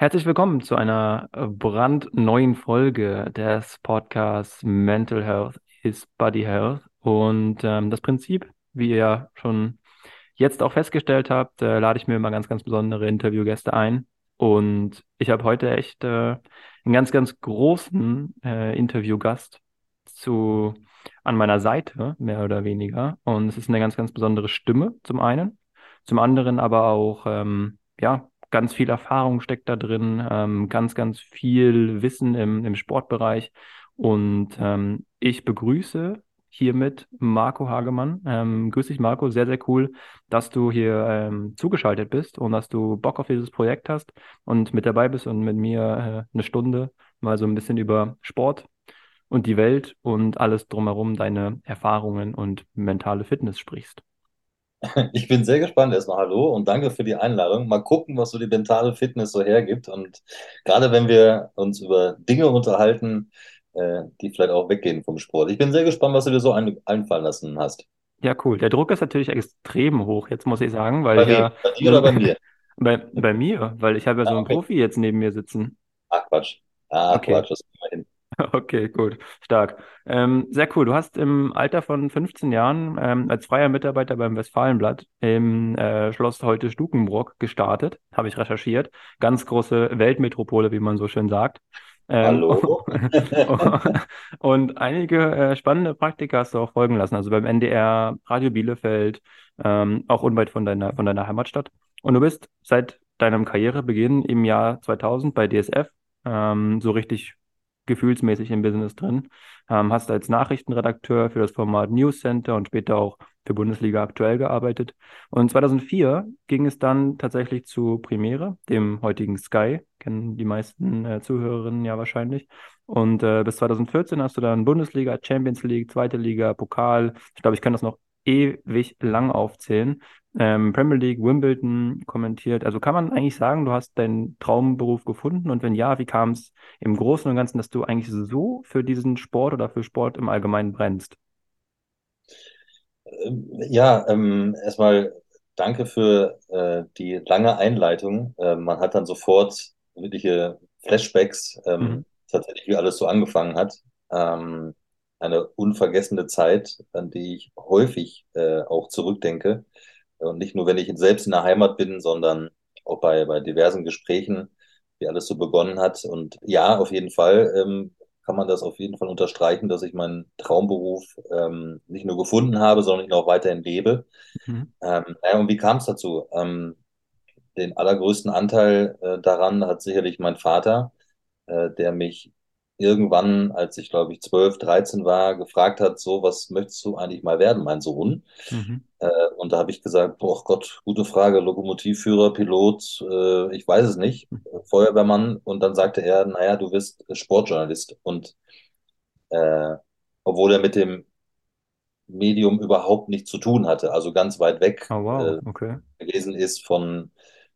Herzlich willkommen zu einer äh, brandneuen Folge des Podcasts Mental Health is Body Health. Und ähm, das Prinzip, wie ihr schon jetzt auch festgestellt habt, äh, lade ich mir immer ganz, ganz besondere Interviewgäste ein. Und ich habe heute echt äh, einen ganz, ganz großen äh, Interviewgast zu an meiner Seite, mehr oder weniger. Und es ist eine ganz, ganz besondere Stimme zum einen, zum anderen aber auch ähm, ja ganz viel Erfahrung steckt da drin, ähm, ganz, ganz viel Wissen im, im Sportbereich. Und ähm, ich begrüße hiermit Marco Hagemann. Ähm, grüß dich, Marco. Sehr, sehr cool, dass du hier ähm, zugeschaltet bist und dass du Bock auf dieses Projekt hast und mit dabei bist und mit mir äh, eine Stunde mal so ein bisschen über Sport und die Welt und alles drumherum, deine Erfahrungen und mentale Fitness sprichst. Ich bin sehr gespannt. Erstmal hallo und danke für die Einladung. Mal gucken, was so die mentale Fitness so hergibt. Und gerade wenn wir uns über Dinge unterhalten, äh, die vielleicht auch weggehen vom Sport. Ich bin sehr gespannt, was du dir so ein, einfallen lassen hast. Ja, cool. Der Druck ist natürlich extrem hoch, jetzt muss ich sagen, weil Bei ich ja Bei dir oder bei mir? bei, bei mir, weil ich habe ja so Ah, einen okay. Profi jetzt neben mir sitzen. Ah, Quatsch. Ah, Okay. Quatsch, das kriegen wir hin. Okay, gut, stark. Ähm, sehr cool. Du hast im Alter von 15 Jahren ähm, als freier Mitarbeiter beim Westfalenblatt im äh, Schloss heute Stukenbrock gestartet, habe ich recherchiert. Ganz große Weltmetropole, wie man so schön sagt. Ähm, Hallo? und einige äh, spannende Praktika hast du auch folgen lassen, also beim NDR, Radio Bielefeld, ähm, auch unweit von deiner, von deiner Heimatstadt. Und du bist seit deinem Karrierebeginn im Jahr 2000 bei DSF ähm, so richtig gefühlsmäßig im Business drin. Ähm, hast als Nachrichtenredakteur für das Format News Center und später auch für Bundesliga aktuell gearbeitet. Und 2004 ging es dann tatsächlich zu Premiere, dem heutigen Sky, kennen die meisten äh, Zuhörerinnen ja wahrscheinlich. Und äh, bis 2014 hast du dann Bundesliga, Champions League, zweite Liga, Pokal. Ich glaube, ich kann das noch ewig lang aufzählen. Ähm, Premier League, Wimbledon kommentiert. Also kann man eigentlich sagen, du hast deinen Traumberuf gefunden? Und wenn ja, wie kam es im Großen und Ganzen, dass du eigentlich so für diesen Sport oder für Sport im Allgemeinen brennst? Ähm, Ja, ähm, erstmal danke für äh, die lange Einleitung. Äh, man hat dann sofort wirkliche Flashbacks, Mhm. ähm, tatsächlich, wie alles so angefangen hat. Ähm, eine unvergessene Zeit, an die ich häufig äh, auch zurückdenke. Und nicht nur, wenn ich selbst in der Heimat bin, sondern auch bei, bei diversen Gesprächen, wie alles so begonnen hat. Und ja, auf jeden Fall ähm, kann man das auf jeden Fall unterstreichen, dass ich meinen Traumberuf ähm, nicht nur gefunden habe, sondern ihn auch weiterhin lebe. Mhm. Ähm, naja, und wie kam es dazu? Ähm, den allergrößten Anteil äh, daran hat sicherlich mein Vater, äh, der mich irgendwann, als ich glaube ich 12, 13 war, gefragt hat, so, was möchtest du eigentlich mal werden, mein Sohn? Mhm. Äh, und da habe ich gesagt, boah Gott, gute Frage, Lokomotivführer, Pilot, äh, ich weiß es nicht, Feuerwehrmann. Und dann sagte er, naja, du wirst Sportjournalist. Und äh, obwohl er mit dem Medium überhaupt nichts zu tun hatte, also ganz weit weg Oh, wow, äh, okay. gewesen ist von,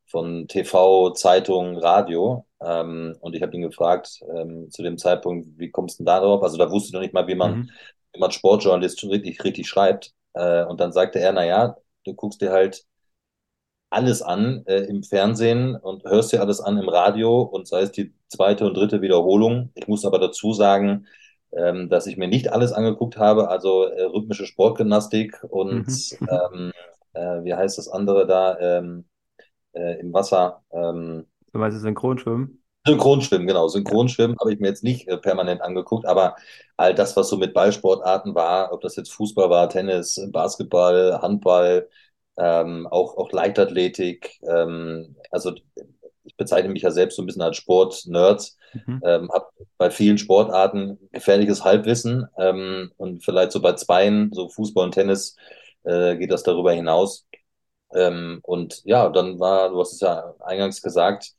von TV, Zeitung, Radio. Ähm, und ich habe ihn gefragt ähm, zu dem Zeitpunkt, wie kommst du denn da drauf? Also da wusste ich noch nicht mal, wie man, Mhm. wie man Sportjournalist schon richtig, richtig schreibt. Äh, und dann sagte er, na ja, du guckst dir halt alles an äh, im Fernsehen und hörst dir alles an im Radio und sei es die zweite und dritte Wiederholung. Ich muss aber dazu sagen, ähm, dass ich mir nicht alles angeguckt habe, also äh, rhythmische Sportgymnastik und Mhm. ähm, äh, wie heißt das andere da ähm, äh, im Wasser? Ähm, Du meinst Synchronschwimmen? Synchronschwimmen, genau. Synchronschwimmen habe ich mir jetzt nicht äh, permanent angeguckt, aber all das, was so mit Ballsportarten war, ob das jetzt Fußball war, Tennis, Basketball, Handball, ähm, auch, auch Leichtathletik, ähm, also ich bezeichne mich ja selbst so ein bisschen als Sport-Nerd, Mhm. ähm, habe bei vielen Sportarten gefährliches Halbwissen ähm, und vielleicht so bei Zweien, so Fußball und Tennis, äh, geht das darüber hinaus. Ähm, und ja, dann war, du hast es ja eingangs gesagt,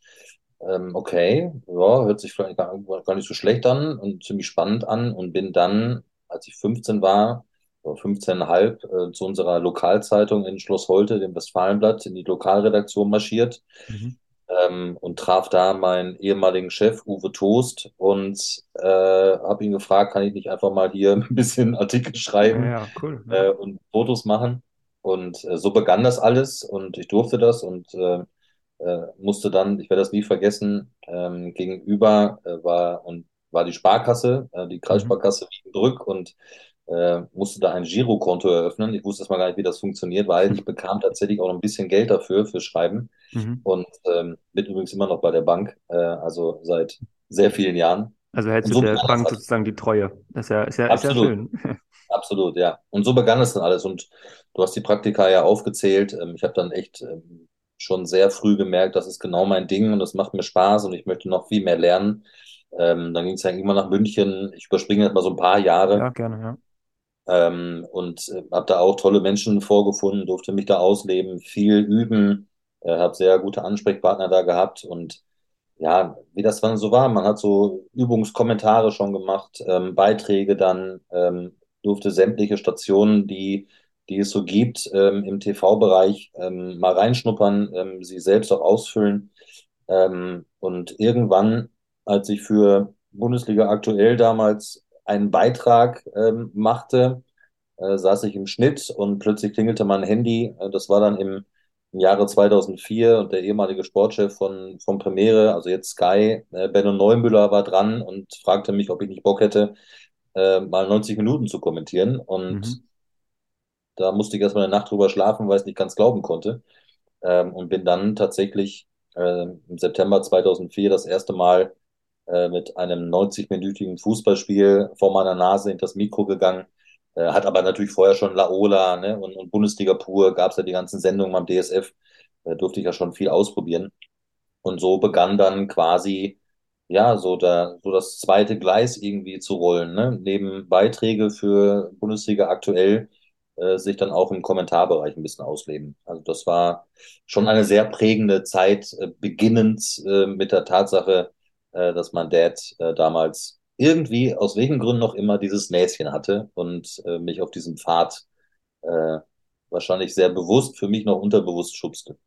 ähm, okay, ja, hört sich vielleicht gar, gar nicht so schlecht an und ziemlich spannend an und bin dann, als ich 15 war, oder 15,5, äh, zu unserer Lokalzeitung in Schloss Holte, dem Westfalenblatt, in die Lokalredaktion marschiert Mhm. ähm, und traf da meinen ehemaligen Chef Uwe Toast und äh, habe ihn gefragt, kann ich nicht einfach mal hier ein bisschen Artikel Ja, schreiben ja, cool. Ja. äh, und Fotos machen. Und äh, so begann das alles und ich durfte das und äh, äh, musste dann, ich werde das nie vergessen, ähm, gegenüber äh, war und war die Sparkasse, äh, die Mhm. Kreissparkasse Wiedenbrück und äh, musste da ein Girokonto eröffnen. Ich wusste erstmal gar nicht, wie das funktioniert, weil ich bekam tatsächlich auch noch ein bisschen Geld dafür, für Schreiben Mhm. und ähm, bin übrigens immer noch bei der Bank, äh, also seit sehr vielen Jahren. Also hältst Und du so der das Bank alles. sozusagen die Treue. Das ist ja, ist ja, ist ja schön. Absolut, ja. Und so begann es dann alles. Und du hast die Praktika ja aufgezählt. Ähm, Ich habe dann echt ähm, schon sehr früh gemerkt, das ist genau mein Ding und das macht mir Spaß und ich möchte noch viel mehr lernen. Ähm, Dann ging es ja irgendwann nach München. Ich überspringe jetzt mal so ein paar Jahre Ja, gerne, ja. ähm, und äh, habe da auch tolle Menschen vorgefunden, durfte mich da ausleben, viel üben, äh, habe sehr gute Ansprechpartner da gehabt und ja, wie das dann so war. Man hat so Übungskommentare schon gemacht, ähm, Beiträge dann, ähm, durfte sämtliche Stationen, die, die es so gibt, ähm, im TV-Bereich ähm, mal reinschnuppern, ähm, sie selbst auch ausfüllen. Ähm, und irgendwann, als ich für Bundesliga aktuell damals einen Beitrag ähm, machte, äh, saß ich im Schnitt und plötzlich klingelte mein Handy. Äh, das war dann im, im Jahre 2004 und der ehemalige Sportchef von, von Premiere, also jetzt Sky, äh, Benno Neumüller war dran und fragte mich, ob ich nicht Bock hätte, äh, mal 90 Minuten zu kommentieren. Und Mhm. Da musste ich erstmal eine Nacht drüber schlafen, weil ich es nicht ganz glauben konnte. Ähm, und bin dann tatsächlich äh, im September 2004 das erste Mal äh, mit einem 90-minütigen Fußballspiel vor meiner Nase in das Mikro gegangen. Äh, hat aber natürlich vorher schon Laola ne, und, und Bundesliga pur, gab es ja die ganzen Sendungen beim DSF, äh, durfte ich ja schon viel ausprobieren. Und so begann dann quasi, ja, so, da, so das zweite Gleis irgendwie zu rollen, ne? Neben Beiträge für Bundesliga aktuell äh, sich dann auch im Kommentarbereich ein bisschen ausleben. Also das war schon eine sehr prägende Zeit, äh, beginnend äh, mit der Tatsache, äh, dass mein Dad äh, damals irgendwie, aus welchen Gründen noch immer, dieses Näschen hatte und mich auf diesem Pfad wahrscheinlich sehr bewusst, für mich noch unterbewusst schubste.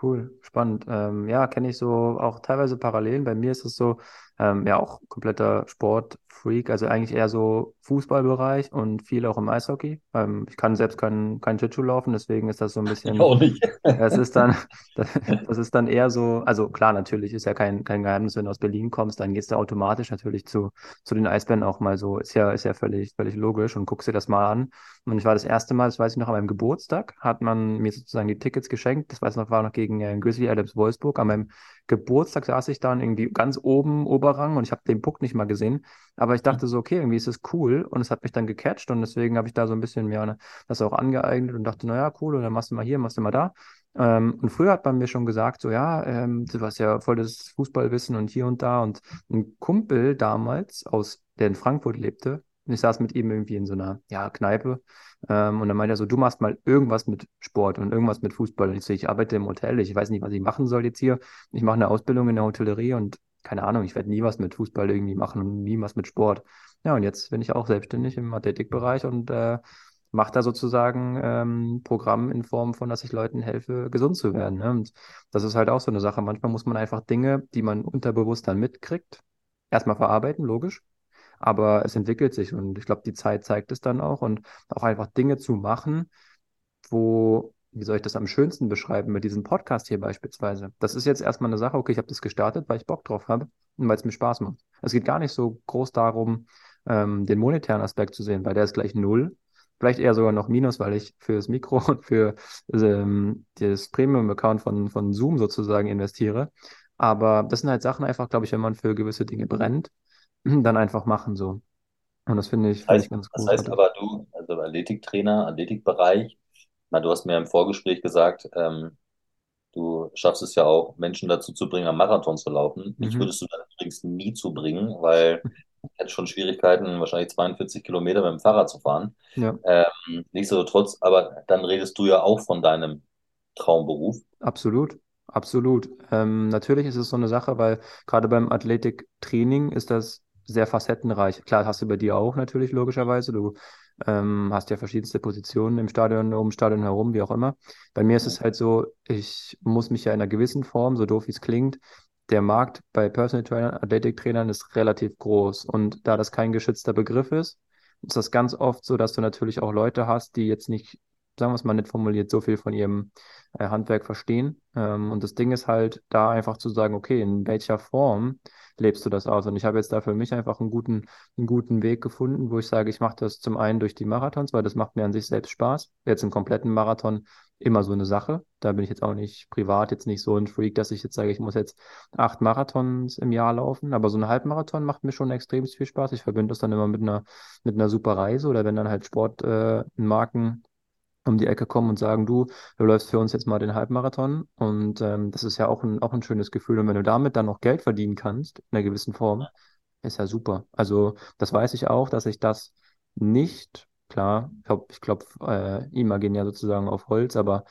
Cool, spannend. Ähm, ja, kenne ich so auch teilweise Parallelen. Bei mir ist es so, ähm, ja, auch kompletter Sportfreak, also eigentlich eher so Fußballbereich und viel auch im Eishockey. Ähm, ich kann selbst keinen kein Schlittschuh laufen, deswegen ist das so ein Ich bisschen auch nicht. Es ist dann, das ist dann eher so, also klar, natürlich ist ja kein, kein Geheimnis, wenn du aus Berlin kommst, dann gehst du automatisch natürlich zu, zu den Eisbären auch mal so. Ist ja, ist ja völlig, völlig logisch und guckst dir das mal an. Und ich war das erste Mal, das weiß ich noch, an meinem Geburtstag, hat man mir sozusagen die Tickets geschenkt. Das weiß ich noch, war noch gegen äh, Grizzly Adams Wolfsburg. An meinem Geburtstag saß ich dann irgendwie ganz oben, Oberrang und ich habe den Puck nicht mal gesehen. Aber ich dachte so, okay, irgendwie ist es cool und es hat mich dann gecatcht und deswegen habe ich da so ein bisschen mehr ne, das auch angeeignet und dachte, naja, cool, und dann machst du mal hier, machst du mal da. Ähm, und früher hat man mir schon gesagt, so ja, ähm, du hast ja voll das Fußballwissen und hier und da. Und ein Kumpel damals, aus, der in Frankfurt lebte, und ich saß mit ihm irgendwie in so einer ja, Kneipe. Ähm, und dann meinte er so, du machst mal irgendwas mit Sport und irgendwas mit Fußball. Und ich so, ich arbeite im Hotel, ich weiß nicht, was ich machen soll jetzt hier. Ich mache eine Ausbildung in der Hotellerie und keine Ahnung, ich werde nie was mit Fußball irgendwie machen und nie was mit Sport. Ja, und jetzt bin ich auch selbstständig im Athletikbereich und äh, mache da sozusagen ähm, Programm in Form von, dass ich Leuten helfe, gesund zu werden. Ne? Und das ist halt auch so eine Sache. Manchmal muss man einfach Dinge, die man unterbewusst dann mitkriegt, erstmal verarbeiten, logisch. Aber es entwickelt sich und ich glaube, die Zeit zeigt es dann auch und auch einfach Dinge zu machen, wo, wie soll ich das am schönsten beschreiben, mit diesem Podcast hier beispielsweise. Das ist jetzt erstmal eine Sache, okay, ich habe das gestartet, weil ich Bock drauf habe und weil es mir Spaß macht. Es geht gar nicht so groß darum, ähm, den monetären Aspekt zu sehen, weil der ist gleich null. Vielleicht eher sogar noch Minus, weil ich fürs Mikro und für ähm, das Premium-Account von, von Zoom sozusagen investiere. Aber das sind halt Sachen einfach, glaube ich, wenn man für gewisse Dinge brennt, dann einfach machen so. Und das finde ich, Das finde ich heißt, ganz das heißt aber du, also Athletiktrainer, Athletikbereich, na, du hast mir im Vorgespräch gesagt, ähm, du schaffst es ja auch, Menschen dazu zu bringen, einen Marathon zu laufen. Mich Mhm. würdest du dann übrigens nie zu bringen, weil ich hätte schon Schwierigkeiten, wahrscheinlich 42 Kilometer mit dem Fahrrad zu fahren. Ja. Ähm, nichtsdestotrotz, aber dann redest du ja auch von deinem Traumberuf. Absolut, absolut. Ähm, natürlich ist es so eine Sache, weil gerade beim Athletiktraining ist das sehr facettenreich. Klar, hast du bei dir auch natürlich logischerweise. Du ähm, hast ja verschiedenste Positionen im Stadion, um Stadion herum, wie auch immer. Bei mir ist es halt so, ich muss mich ja in einer gewissen Form, so doof wie es klingt, der Markt bei Personal Trainern, Athletiktrainern ist relativ groß. Und da das kein geschützter Begriff ist, ist das ganz oft so, dass du natürlich auch Leute hast, die jetzt nicht sagen wir es mal nicht formuliert, so viel von ihrem äh, Handwerk verstehen. Ähm, und das Ding ist halt, da einfach zu sagen, okay, in welcher Form lebst du das aus? Und ich habe jetzt da für mich einfach einen guten, einen guten Weg gefunden, wo ich sage, ich mache das zum einen durch die Marathons, weil das macht mir an sich selbst Spaß. Jetzt einen kompletten Marathon immer so eine Sache. Da bin ich jetzt auch nicht privat jetzt nicht so ein Freak, dass ich jetzt sage, ich muss jetzt acht Marathons im Jahr laufen. Aber so ein Halbmarathon macht mir schon extrem viel Spaß. Ich verbinde das dann immer mit einer, mit einer super Reise oder wenn dann halt Sportmarken äh, um die Ecke kommen und sagen, du, du läufst für uns jetzt mal den Halbmarathon. Und ähm, das ist ja auch ein, auch ein schönes Gefühl. Und wenn du damit dann noch Geld verdienen kannst, in einer gewissen Form, ist ja super. Also das weiß ich auch, dass ich das nicht, klar, ich glaube, ich glaub, äh, imaginär sozusagen auf Holz, aber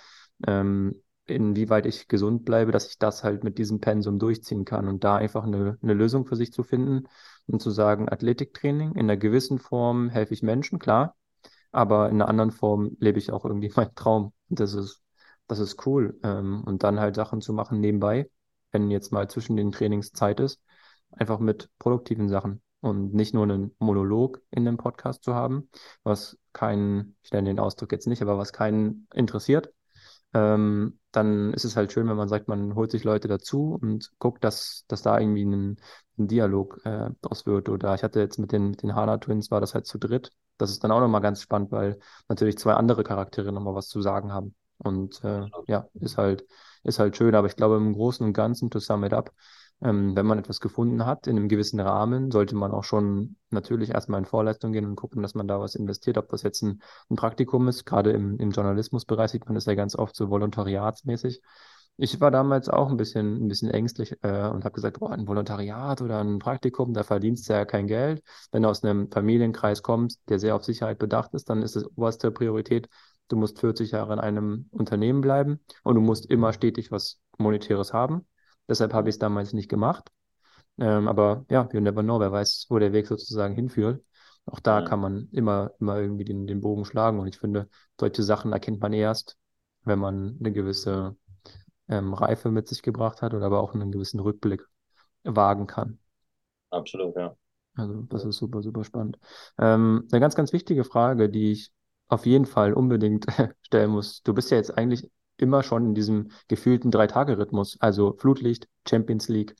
ähm, inwieweit ich gesund bleibe, dass ich das halt mit diesem Pensum durchziehen kann und da einfach eine, eine Lösung für sich zu finden und zu sagen, Athletiktraining in einer gewissen Form helfe ich Menschen, klar, aber in einer anderen Form lebe ich auch irgendwie meinen Traum. Das ist, das ist cool. Ähm, und dann halt Sachen zu machen nebenbei, wenn jetzt mal zwischen den Trainings Zeit ist, einfach mit produktiven Sachen und nicht nur einen Monolog in dem Podcast zu haben, was keinen, ich nenne den Ausdruck jetzt nicht, aber was keinen interessiert, ähm, dann ist es halt schön, wenn man sagt, man holt sich Leute dazu und guckt, dass, dass da irgendwie ein, ein Dialog äh, draus wird. Oder ich hatte jetzt mit den, mit den Hana Twins, war das halt zu dritt. Das ist dann auch nochmal ganz spannend, weil natürlich zwei andere Charaktere nochmal was zu sagen haben. Und äh, ja, ist halt, ist halt schön. Aber ich glaube, im Großen und Ganzen, to sum it up, ähm, wenn man etwas gefunden hat in einem gewissen Rahmen, sollte man auch schon natürlich erstmal in Vorleistung gehen und gucken, dass man da was investiert, ob das jetzt ein, ein Praktikum ist. Gerade im, im Journalismusbereich sieht man das ja ganz oft so volontariatsmäßig. Ich war damals auch ein bisschen, ein bisschen ängstlich äh, und habe gesagt, boah, ein Volontariat oder ein Praktikum, da verdienst du ja kein Geld. Wenn du aus einem Familienkreis kommst, der sehr auf Sicherheit bedacht ist, dann ist es oberste Priorität, du musst 40 Jahre in einem Unternehmen bleiben und du musst immer stetig was Monetäres haben. Deshalb habe ich es damals nicht gemacht. Ähm, aber ja, you never know, wer weiß, wo der Weg sozusagen hinführt. Auch da mhm. kann man immer, immer irgendwie den, den Bogen schlagen. Und ich finde, solche Sachen erkennt man erst, wenn man eine gewisse ähm, Reife mit sich gebracht hat oder aber auch einen gewissen Rückblick wagen kann. Absolut, ja. Also das ist super, super spannend. Ähm, eine ganz, ganz wichtige Frage, die ich auf jeden Fall unbedingt stellen muss. Du bist ja jetzt eigentlich immer schon in diesem gefühlten Drei-Tage-Rhythmus. Also Flutlicht, Champions League,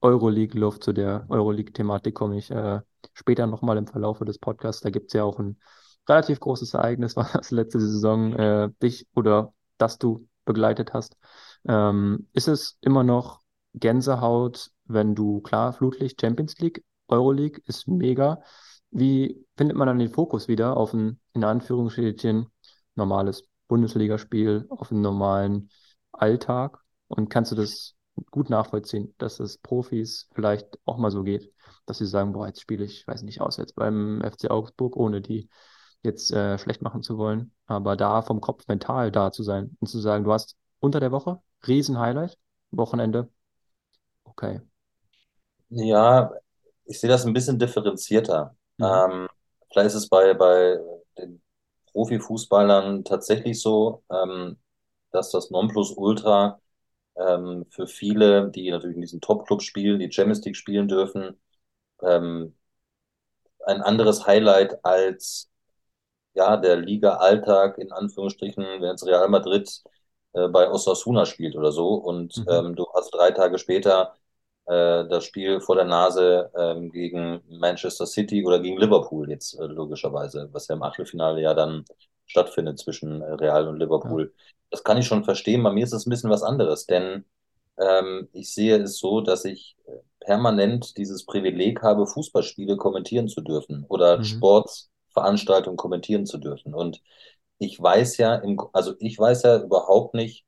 Euroleague-Luft. Zu der Euroleague-Thematik komme ich äh, später nochmal im Verlauf des Podcasts. Da gibt es ja auch ein relativ großes Ereignis, was das letzte Saison äh, dich oder das du begleitet hast. Ähm, ist es immer noch Gänsehaut, wenn du, klar, Flutlicht, Champions League, Euroleague ist mega. Wie findet man dann den Fokus wieder auf ein, in Anführungsstrichen, normales Bundesligaspiel auf einem normalen Alltag und kannst du das gut nachvollziehen, dass es Profis vielleicht auch mal so geht, dass sie sagen, boah, jetzt spiele ich, weiß nicht, auswärts beim FC Augsburg, ohne die jetzt äh, schlecht machen zu wollen, aber da vom Kopf mental da zu sein und zu sagen, du hast unter der Woche riesen Highlight, Wochenende, okay. Ja, ich sehe das ein bisschen differenzierter. Mhm. Ähm, vielleicht ist es bei, bei den Profifußballern tatsächlich so, ähm, dass das Nonplusultra ähm, für viele, die natürlich in diesen Top-Clubs spielen, die Champions League spielen dürfen, ähm, ein anderes Highlight als ja der Liga-Alltag in Anführungsstrichen, wenn jetzt Real Madrid äh, bei Osasuna spielt oder so und mhm. ähm, du hast drei Tage später äh, das Spiel vor der Nase ähm, gegen Manchester City oder gegen Liverpool jetzt äh, logischerweise, was ja im Achtelfinale ja dann stattfindet zwischen äh, Real und Liverpool. Ja. Das kann ich schon verstehen. Bei mir ist es ein bisschen was anderes, denn ähm, ich sehe es so, dass ich permanent dieses Privileg habe, Fußballspiele kommentieren zu dürfen oder mhm. Sportveranstaltungen kommentieren zu dürfen. Und ich weiß ja, im, also ich weiß ja überhaupt nicht,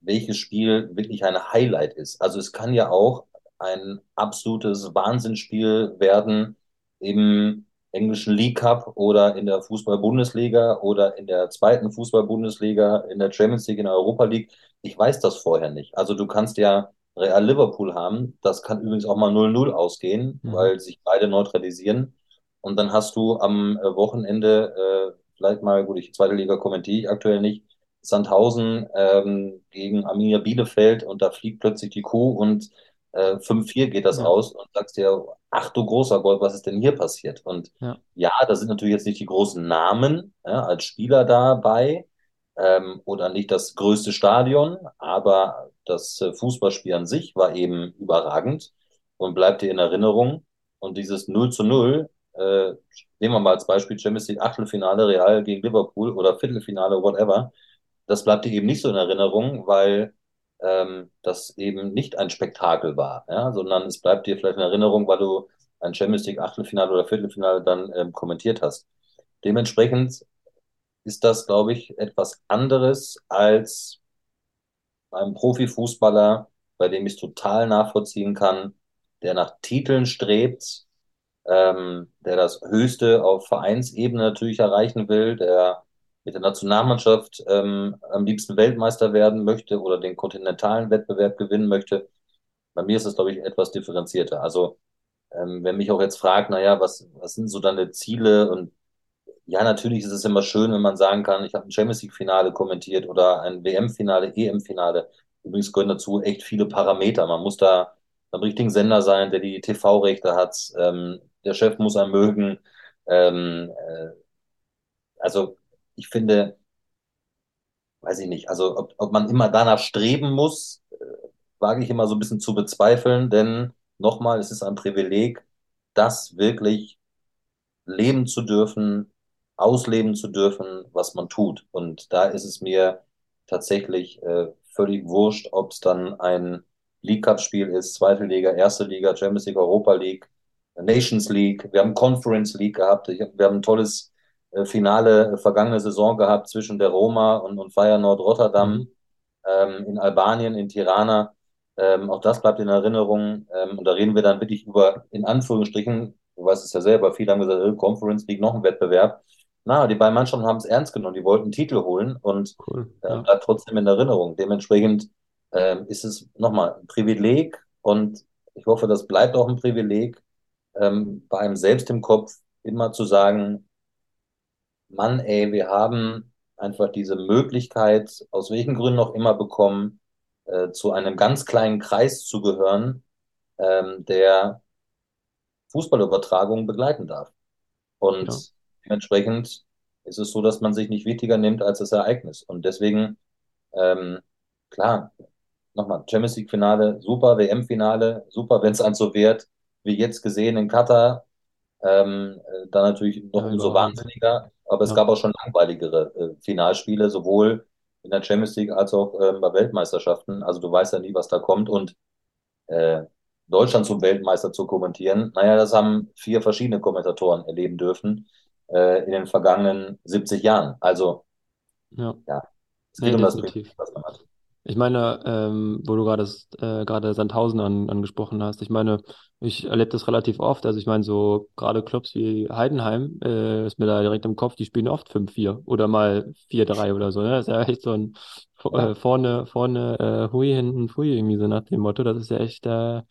welches Spiel wirklich ein Highlight ist. Also es kann ja auch ein absolutes Wahnsinnsspiel werden im englischen League Cup oder in der Fußball-Bundesliga oder in der zweiten Fußball-Bundesliga, in der Champions League, in der Europa League. Ich weiß das vorher nicht. Also du kannst ja Real Liverpool haben. Das kann übrigens auch mal 0-0 ausgehen, mhm. weil sich beide neutralisieren. Und dann hast du am Wochenende äh, vielleicht mal, gut, ich zweite Liga kommentiere ich aktuell nicht, Sandhausen ähm, gegen Arminia Bielefeld und da fliegt plötzlich die Kuh und äh, 5-4 geht das ja. aus und sagst dir, ach du großer Gott, was ist denn hier passiert? Und ja, ja da sind natürlich jetzt nicht die großen Namen ja, als Spieler dabei, ähm, oder nicht das größte Stadion, aber das äh, Fußballspiel an sich war eben überragend und bleibt dir in Erinnerung. Und dieses 0 zu 0, äh, nehmen wir mal als Beispiel Champions League Achtelfinale Real gegen Liverpool oder Viertelfinale, whatever, das bleibt dir eben nicht so in Erinnerung, weil ähm, das eben nicht ein Spektakel war, ja, sondern es bleibt dir vielleicht in Erinnerung, weil du ein Champions League Achtelfinale oder Viertelfinale dann ähm, kommentiert hast. Dementsprechend ist das, glaube ich, etwas anderes als einem Profifußballer, bei dem ich es total nachvollziehen kann, der nach Titeln strebt, ähm, der das Höchste auf Vereinsebene natürlich erreichen will, der mit der Nationalmannschaft ähm, am liebsten Weltmeister werden möchte oder den kontinentalen Wettbewerb gewinnen möchte. Bei mir ist es, glaube ich, etwas differenzierter. Also ähm, wenn mich auch jetzt fragt, naja, was, was sind so deine Ziele und ja, natürlich ist es immer schön, wenn man sagen kann, ich habe ein Champions League-Finale kommentiert oder ein WM-Finale, EM-Finale. Übrigens gehören dazu echt viele Parameter. Man muss da beim richtigen Sender sein, der die TV-Rechte hat. Ähm, der Chef muss einen mögen. Ähm, äh, also ich finde, weiß ich nicht, also ob, ob man immer danach streben muss, äh, wage ich immer so ein bisschen zu bezweifeln, denn nochmal, es ist ein Privileg, das wirklich leben zu dürfen, ausleben zu dürfen, was man tut. Und da ist es mir tatsächlich äh, völlig wurscht, ob es dann ein League Cup-Spiel ist, zweite Liga, erste Liga, Champions League, Europa League, Nations League. Wir haben Conference League gehabt. Wir haben ein tolles äh, Finale äh, vergangene Saison gehabt zwischen der Roma und, und Feyenoord Rotterdam mhm. ähm, in Albanien, in Tirana. Ähm, auch das bleibt in Erinnerung. Ähm, und da reden wir dann wirklich über, in Anführungsstrichen, du weißt es ja selber, viele haben gesagt, äh, Conference League, noch ein Wettbewerb. Na, die beiden Mannschaften haben es ernst genommen, die wollten Titel holen und cool, äh, ja. bleibt trotzdem in Erinnerung. Dementsprechend äh, ist es nochmal ein Privileg und ich hoffe, das bleibt auch ein Privileg, ähm, bei einem selbst im Kopf immer zu sagen, Mann, ey, wir haben einfach diese Möglichkeit, aus welchen Gründen auch immer bekommen, äh, zu einem ganz kleinen Kreis zu gehören, ähm, der Fußballübertragungen begleiten darf. Und ja. dementsprechend ist es so, dass man sich nicht wichtiger nimmt als das Ereignis. Und deswegen, ähm, klar, nochmal, Champions League-Finale, super, WM-Finale, super, wenn es an so wird, wie jetzt gesehen in Katar, ähm, äh, dann natürlich noch ja, umso wahnsinniger. Aber es ja. gab auch schon langweiligere äh, Finalspiele, sowohl in der Champions League als auch äh, bei Weltmeisterschaften. Also du weißt ja nie, was da kommt. Und äh, Deutschland zum Weltmeister zu kommentieren, naja, das haben vier verschiedene Kommentatoren erleben dürfen äh, in den vergangenen 70 Jahren. Also ja, ja es geht nee, um das Prinzip, was man hat. Ich meine, ähm, wo du gerade äh, gerade Sandhausen an, angesprochen hast, ich meine, ich erlebe das relativ oft. Also ich meine, so gerade Clubs wie Heidenheim äh, ist mir da direkt im Kopf, die spielen oft 5-4 oder mal 4-3 oder so. Ne? Das ist ja echt so ein äh, vorne, vorne äh, Hui, hinten Hui, irgendwie so nach dem Motto. Das ist ja echt äh,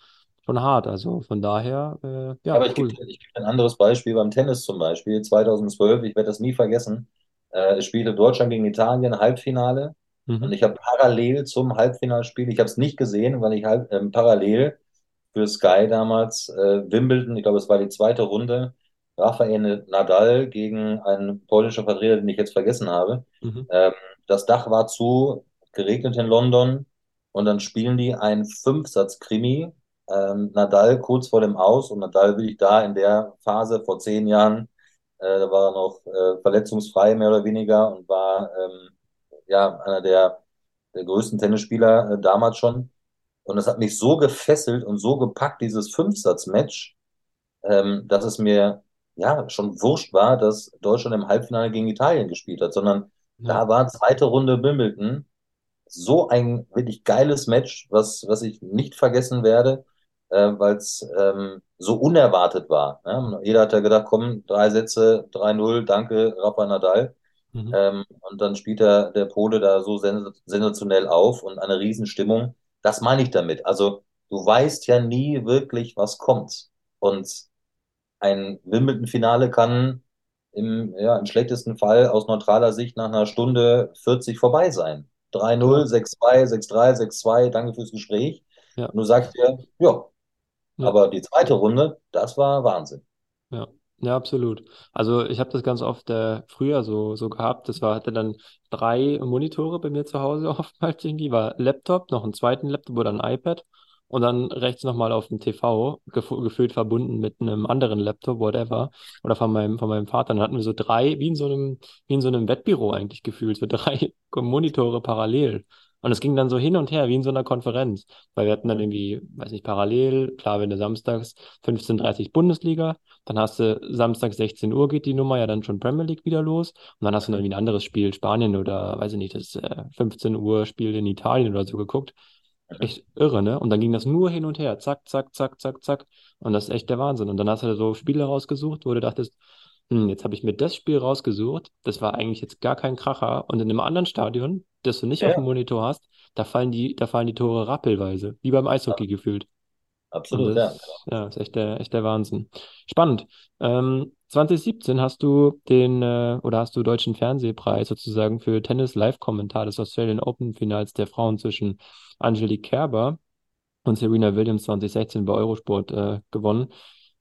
schon hart. Also von daher, äh, ja, Aber ich cool. gebe geb ein anderes Beispiel beim Tennis zum Beispiel. 2012, ich werde das nie vergessen. Äh, es spielte Deutschland gegen Italien Halbfinale. Mhm. Und ich habe parallel zum Halbfinalspiel, ich habe es nicht gesehen, weil ich halb, ähm, parallel für Sky damals äh, Wimbledon, ich glaube, es war die zweite Runde, Rafael Nadal gegen einen polnischen Vertreter, den ich jetzt vergessen habe. Mhm. Ähm, das Dach war zu, geregnet in London und dann spielen die ein Fünfsatz-Krimi. Ähm, Nadal kurz vor dem Aus und Nadal will ich da in der Phase vor zehn Jahren, äh, da war er noch äh, verletzungsfrei mehr oder weniger und war ähm, ja, einer der, der größten Tennisspieler äh, damals schon. Und das hat mich so gefesselt und so gepackt, dieses Fünfsatz-Match, ähm, dass es mir ja schon wurscht war, dass Deutschland im Halbfinale gegen Italien gespielt hat, sondern ja. da war zweite Runde Wimbledon so ein wirklich geiles Match, was, was ich nicht vergessen werde, äh, weil es ähm, so unerwartet war. Ne? Jeder hat ja gedacht, komm, drei Sätze, 3-0, danke, Rafa Nadal. Mhm. Ähm, und dann spielt der, der Pole da so sensationell auf und eine Riesenstimmung. Das meine ich damit. Also du weißt ja nie wirklich, was kommt. Und ein Wimbledon-Finale kann im, ja, im schlechtesten Fall aus neutraler Sicht nach einer Stunde 40 vorbei sein. 3-0, 6-2, 6-3, 6-2, danke fürs Gespräch. Ja. Und du sagst dir, ja, ja. aber die zweite Runde, das war Wahnsinn. Ja. Absolut. Also ich habe das ganz oft äh, früher so, so gehabt. Das war, hatte dann drei Monitore bei mir zu Hause oftmals irgendwie. War Laptop, noch einen zweiten Laptop oder ein iPad und dann rechts nochmal auf dem TV, gef gefühlt verbunden mit einem anderen Laptop, whatever. Oder von meinem, von meinem Vater. Dann hatten wir so drei, wie in so einem, wie in so einem Wettbüro eigentlich gefühlt, so drei Monitore parallel. Und es ging dann so hin und her, wie in so einer Konferenz. Weil wir hatten dann irgendwie, weiß nicht, parallel, klar, wenn du samstags 15.30 Bundesliga, dann hast du Samstag 16 Uhr geht die Nummer ja dann schon Premier League wieder los. Und dann hast du dann irgendwie ein anderes Spiel, Spanien oder, weiß ich nicht, das äh, 15 Uhr Spiel in Italien oder so geguckt. Echt irre, ne? Und dann ging das nur hin und her. Zack, zack, zack, zack, zack. Und das ist echt der Wahnsinn. Und dann hast du so Spiele rausgesucht, wo du dachtest, hm, jetzt habe ich mir das Spiel rausgesucht. Das war eigentlich jetzt gar kein Kracher. Und in einem anderen Stadion, das du nicht auf dem Ja, Monitor hast, da fallen die, da fallen die Tore rappelweise, wie beim Eishockey gefühlt. Und absolut, ja. das, ja, ist echt der, echt der Wahnsinn. Spannend. Ähm, 2017 hast du den, äh, oder hast du Deutschen Fernsehpreis sozusagen für Tennis Live-Kommentar des Australian Open Finals der Frauen zwischen Angelique Kerber und Serena Williams 2016 bei Eurosport äh, gewonnen.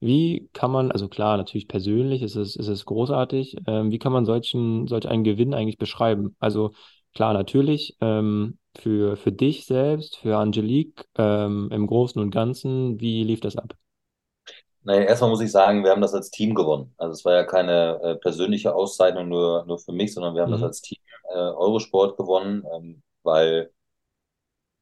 Wie kann man, also klar, natürlich persönlich ist es, ist es großartig. Ähm, wie kann man solchen, solch einen Gewinn eigentlich beschreiben? Also klar, natürlich ähm, für, für dich selbst, für Angelique ähm, im Großen und Ganzen, wie lief das ab? Naja, erstmal muss ich sagen, wir haben das als Team gewonnen. Also es war ja keine äh, persönliche Auszeichnung nur, nur für mich, sondern wir haben das Mhm. als Team äh, Eurosport gewonnen, ähm, weil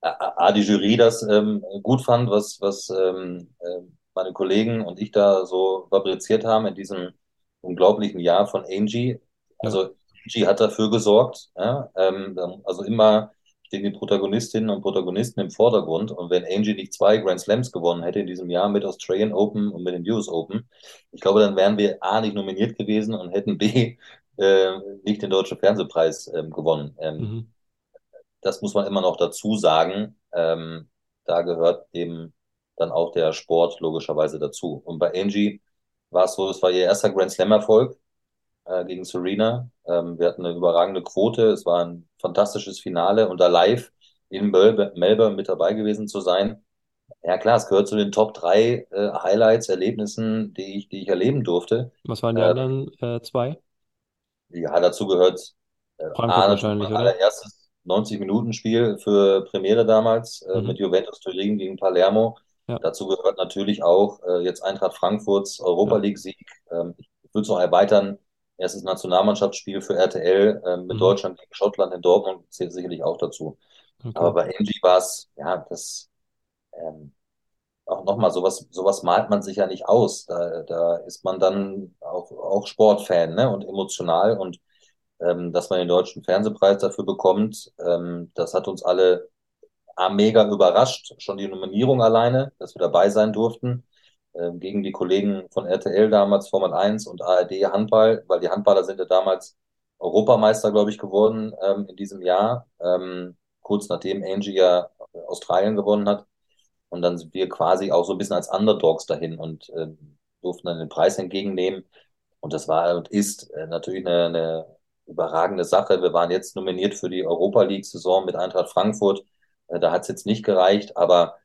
A, die Jury das ähm, gut fand, was, was ähm, äh, meine Kollegen und ich da so fabriziert haben in diesem unglaublichen Jahr von Angie. Also Angie hat dafür gesorgt, ja, ähm, also immer stehen die Protagonistinnen und Protagonisten im Vordergrund und wenn Angie nicht zwei Grand Slams gewonnen hätte in diesem Jahr mit Australian Open und mit dem US Open, ich glaube, dann wären wir A nicht nominiert gewesen und hätten B äh, nicht den Deutschen Fernsehpreis ähm, gewonnen. Ähm, mhm. das muss man immer noch dazu sagen. Ähm, da gehört eben dann auch der Sport logischerweise dazu. Und bei Angie war es so, es war ihr erster Grand Slam-Erfolg äh, gegen Serena. Ähm, wir hatten eine überragende Quote. Es war ein fantastisches Finale und da live in Mel Melbourne mit dabei gewesen zu sein. Ja klar, es gehört zu den Top drei äh, Highlights, Erlebnissen, die ich, die ich erleben durfte. Was waren die Äh, anderen äh, zwei? Ja, dazu gehört äh, Frankfurt A, wahrscheinlich, mein oder? allererstes 90-Minuten-Spiel für Premiere damals äh, Mhm. mit Juventus Turin gegen Palermo. Ja, Dazu gehört natürlich auch äh, jetzt Eintracht Frankfurts Europa. League-Sieg. Ähm, ich würde es noch erweitern. Erstes Nationalmannschaftsspiel für RTL äh, mit Mhm. Deutschland gegen Schottland in Dortmund zählt sicherlich auch dazu. Aber Okay. bei Angie war es, ja, das ähm, auch nochmal, sowas, sowas malt man sich ja nicht aus. Da, da ist man dann auch, auch Sportfan, ne? Und emotional und ähm, dass man den deutschen Fernsehpreis dafür bekommt. Ähm, das hat uns alle mega überrascht. Schon die Nominierung alleine, dass wir dabei sein durften. Ähm, gegen die Kollegen von RTL damals, Formel 1 und ARD Handball, weil die Handballer sind ja damals Europameister, glaube ich, geworden ähm, in diesem Jahr. Ähm, kurz nachdem Angie ja Australien gewonnen hat. Und dann sind wir quasi auch so ein bisschen als Underdogs dahin und ähm, durften dann den Preis entgegennehmen. Und das war und ist äh, natürlich eine, eine überragende Sache. Wir waren jetzt nominiert für die Europa League-Saison mit Eintracht Frankfurt. Äh, da hat es jetzt nicht gereicht, aber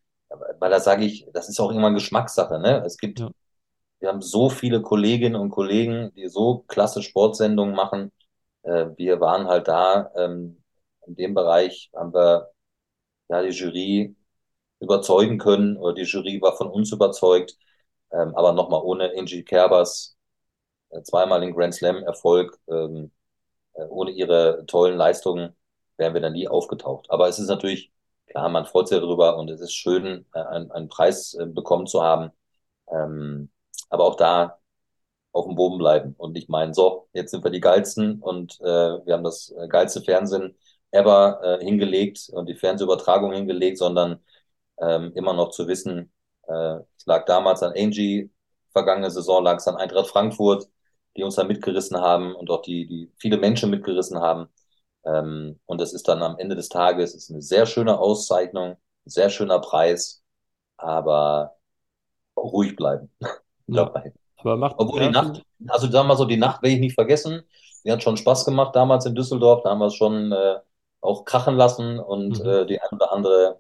weil da sage ich, das ist auch irgendwann Geschmackssache. Ne? Es gibt, Ja, wir haben so viele Kolleginnen und Kollegen, die so klasse Sportsendungen machen. Äh, wir waren halt da. Ähm, in dem Bereich haben wir ja die Jury überzeugen können oder die Jury war von uns überzeugt. Ähm, aber nochmal ohne Angie Kerbers äh, zweimal den Grand Slam Erfolg, ähm, äh, ohne ihre tollen Leistungen wären wir da nie aufgetaucht. Aber es ist natürlich, klar, man freut sich darüber und es ist schön, äh, einen, einen Preis äh, bekommen zu haben. Ähm, aber auch da auf dem Boden bleiben und nicht meinen, so, jetzt sind wir die Geilsten und äh, wir haben das äh, geilste Fernsehen ever äh, hingelegt und die Fernsehübertragung hingelegt, sondern ähm, immer noch zu wissen, äh, es lag damals an Angie, vergangene Saison lag es an Eintracht Frankfurt, die uns da mitgerissen haben und auch die, die viele Menschen mitgerissen haben. Ähm, und das ist dann am Ende des Tages ist eine sehr schöne Auszeichnung, sehr schöner Preis, aber ruhig bleiben ja. dabei. Aber macht, Obwohl die Nacht, also sagen wir so, die Nacht werde ich nicht vergessen. Die hat schon Spaß gemacht damals in Düsseldorf. Da haben wir es schon äh, auch krachen lassen und mhm. äh, die ein oder andere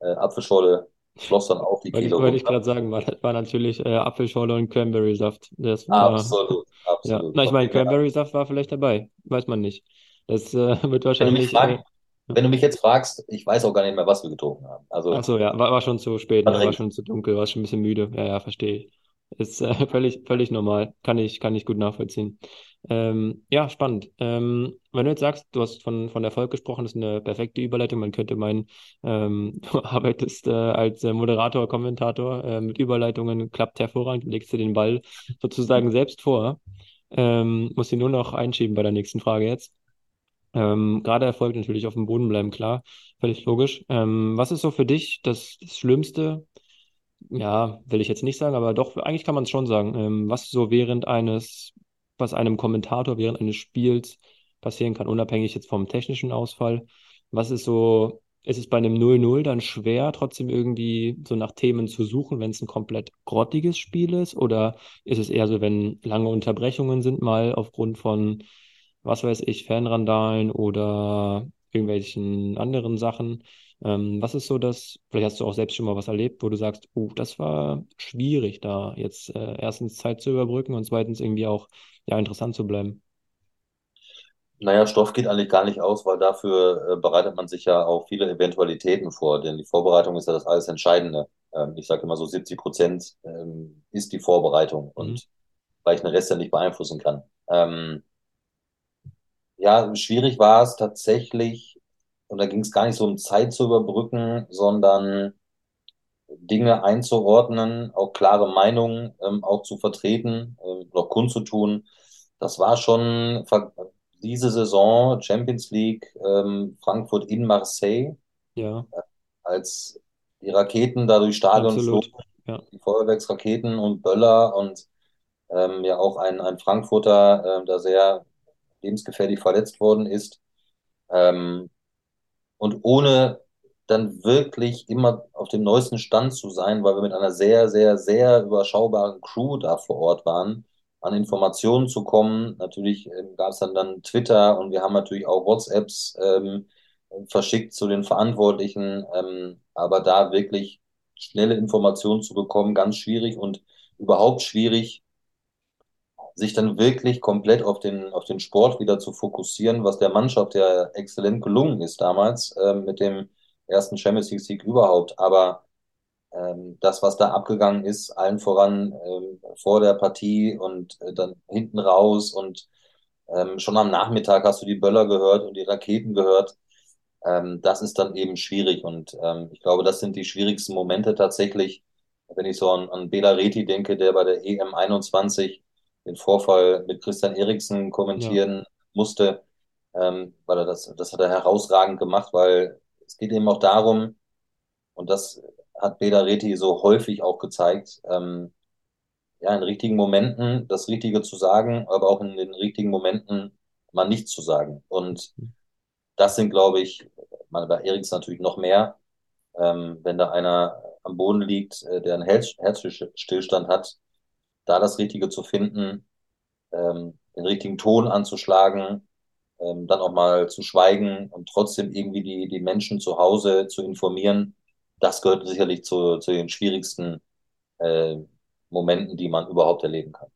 äh, Apfelschorle floss dann auch die Wollte ich, Kehle wollte ich gerade sagen, war, war natürlich äh, Apfelschorle und Cranberry-Saft. Das war, Absolut, ja. absolut. Na, ich meine, Cranberry-Saft war vielleicht dabei. Weiß man nicht. Das äh, wird wenn du mich wahrscheinlich, äh, wenn du mich jetzt fragst, ich weiß auch gar nicht mehr, was wir getrunken haben. Also so, ja, war, war schon zu spät, ne? War schon zu dunkel, war schon ein bisschen müde. Ja, ja, verstehe ich. Ist äh, völlig, völlig normal. Kann ich, kann ich gut nachvollziehen. Ähm, ja, spannend. Ähm, wenn du jetzt sagst, du hast von, von Erfolg gesprochen, das ist eine perfekte Überleitung. Man könnte meinen, ähm, du arbeitest äh, als äh, Moderator, Kommentator äh, mit Überleitungen, klappt hervorragend, legst dir den Ball sozusagen selbst vor. Ähm, muss ihn nur noch einschieben bei der nächsten Frage jetzt. Ähm, gerade Erfolg natürlich auf dem Boden bleiben, klar, völlig logisch. Ähm, was ist so für dich das, das Schlimmste? Ja, will ich jetzt nicht sagen, aber doch, eigentlich kann man es schon sagen. Ähm, was so während eines, was einem Kommentator während eines Spiels passieren kann, unabhängig jetzt vom technischen Ausfall. Was ist so, ist es bei einem 0-0 dann schwer, trotzdem irgendwie so nach Themen zu suchen, wenn es ein komplett grottiges Spiel ist? Oder ist es eher so, wenn lange Unterbrechungen sind, mal aufgrund von, was weiß ich, Fanrandalen oder irgendwelchen anderen Sachen? Ähm, was ist so das, vielleicht hast du auch selbst schon mal was erlebt, wo du sagst, oh, das war schwierig, da jetzt äh, erstens Zeit zu überbrücken und zweitens irgendwie auch ja interessant zu bleiben. Naja, Stoff geht eigentlich gar nicht aus, weil dafür äh, bereitet man sich ja auf viele Eventualitäten vor, denn die Vorbereitung ist ja das alles Entscheidende. Ähm, ich sage immer so 70 Prozent ähm, ist die Vorbereitung Mhm. und weil ich den Rest ja nicht beeinflussen kann. Ähm, ja, schwierig war es tatsächlich, und da ging es gar nicht so um Zeit zu überbrücken, sondern Dinge einzuordnen, auch klare Meinungen ähm, auch zu vertreten, ähm, oder kundzutun. Das war schon diese Saison Champions League, ähm, Frankfurt in Marseille, Ja, als die Raketen da durchs Stadion flogen, Ja, die Feuerwerksraketen und Böller und ähm, ja auch ein, ein Frankfurter, äh, da sehr lebensgefährlich verletzt worden ist. Ähm, und ohne dann wirklich immer auf dem neuesten Stand zu sein, weil wir mit einer sehr, sehr, sehr überschaubaren Crew da vor Ort waren, an Informationen zu kommen. Natürlich ähm, gab es dann, dann Twitter und wir haben natürlich auch WhatsApps ähm, verschickt zu den Verantwortlichen, ähm, aber da wirklich schnelle Informationen zu bekommen, ganz schwierig und überhaupt schwierig, sich dann wirklich komplett auf den, auf den Sport wieder zu fokussieren, was der Mannschaft ja exzellent gelungen ist damals ähm, mit dem ersten Champions League Sieg überhaupt. Aber ähm, das, was da abgegangen ist, allen voran ähm, vor der Partie und äh, dann hinten raus und ähm, schon am Nachmittag hast du die Böller gehört und die Raketen gehört. Ähm, das ist dann eben schwierig und ähm, ich glaube, das sind die schwierigsten Momente tatsächlich, wenn ich so an, an Bela Reti denke, der bei der EM 21 den Vorfall mit Christian Eriksen ja, kommentieren musste, ähm, weil er das, das hat er herausragend gemacht, weil es geht eben auch darum, und das hat Bela Reti so häufig auch gezeigt, ähm, ja, in richtigen Momenten das Richtige zu sagen, aber auch in den richtigen Momenten mal nichts zu sagen. Und das sind, glaube ich, mal bei Eriksen natürlich noch mehr, ähm, wenn da einer am Boden liegt, äh, der einen Herz Herzstillstand hat, da das Richtige zu finden, ähm, den richtigen Ton anzuschlagen, ähm, dann auch mal zu schweigen und trotzdem irgendwie die, die Menschen zu Hause zu informieren, das gehört sicherlich zu, zu den schwierigsten äh, Momenten, die man überhaupt erleben kann.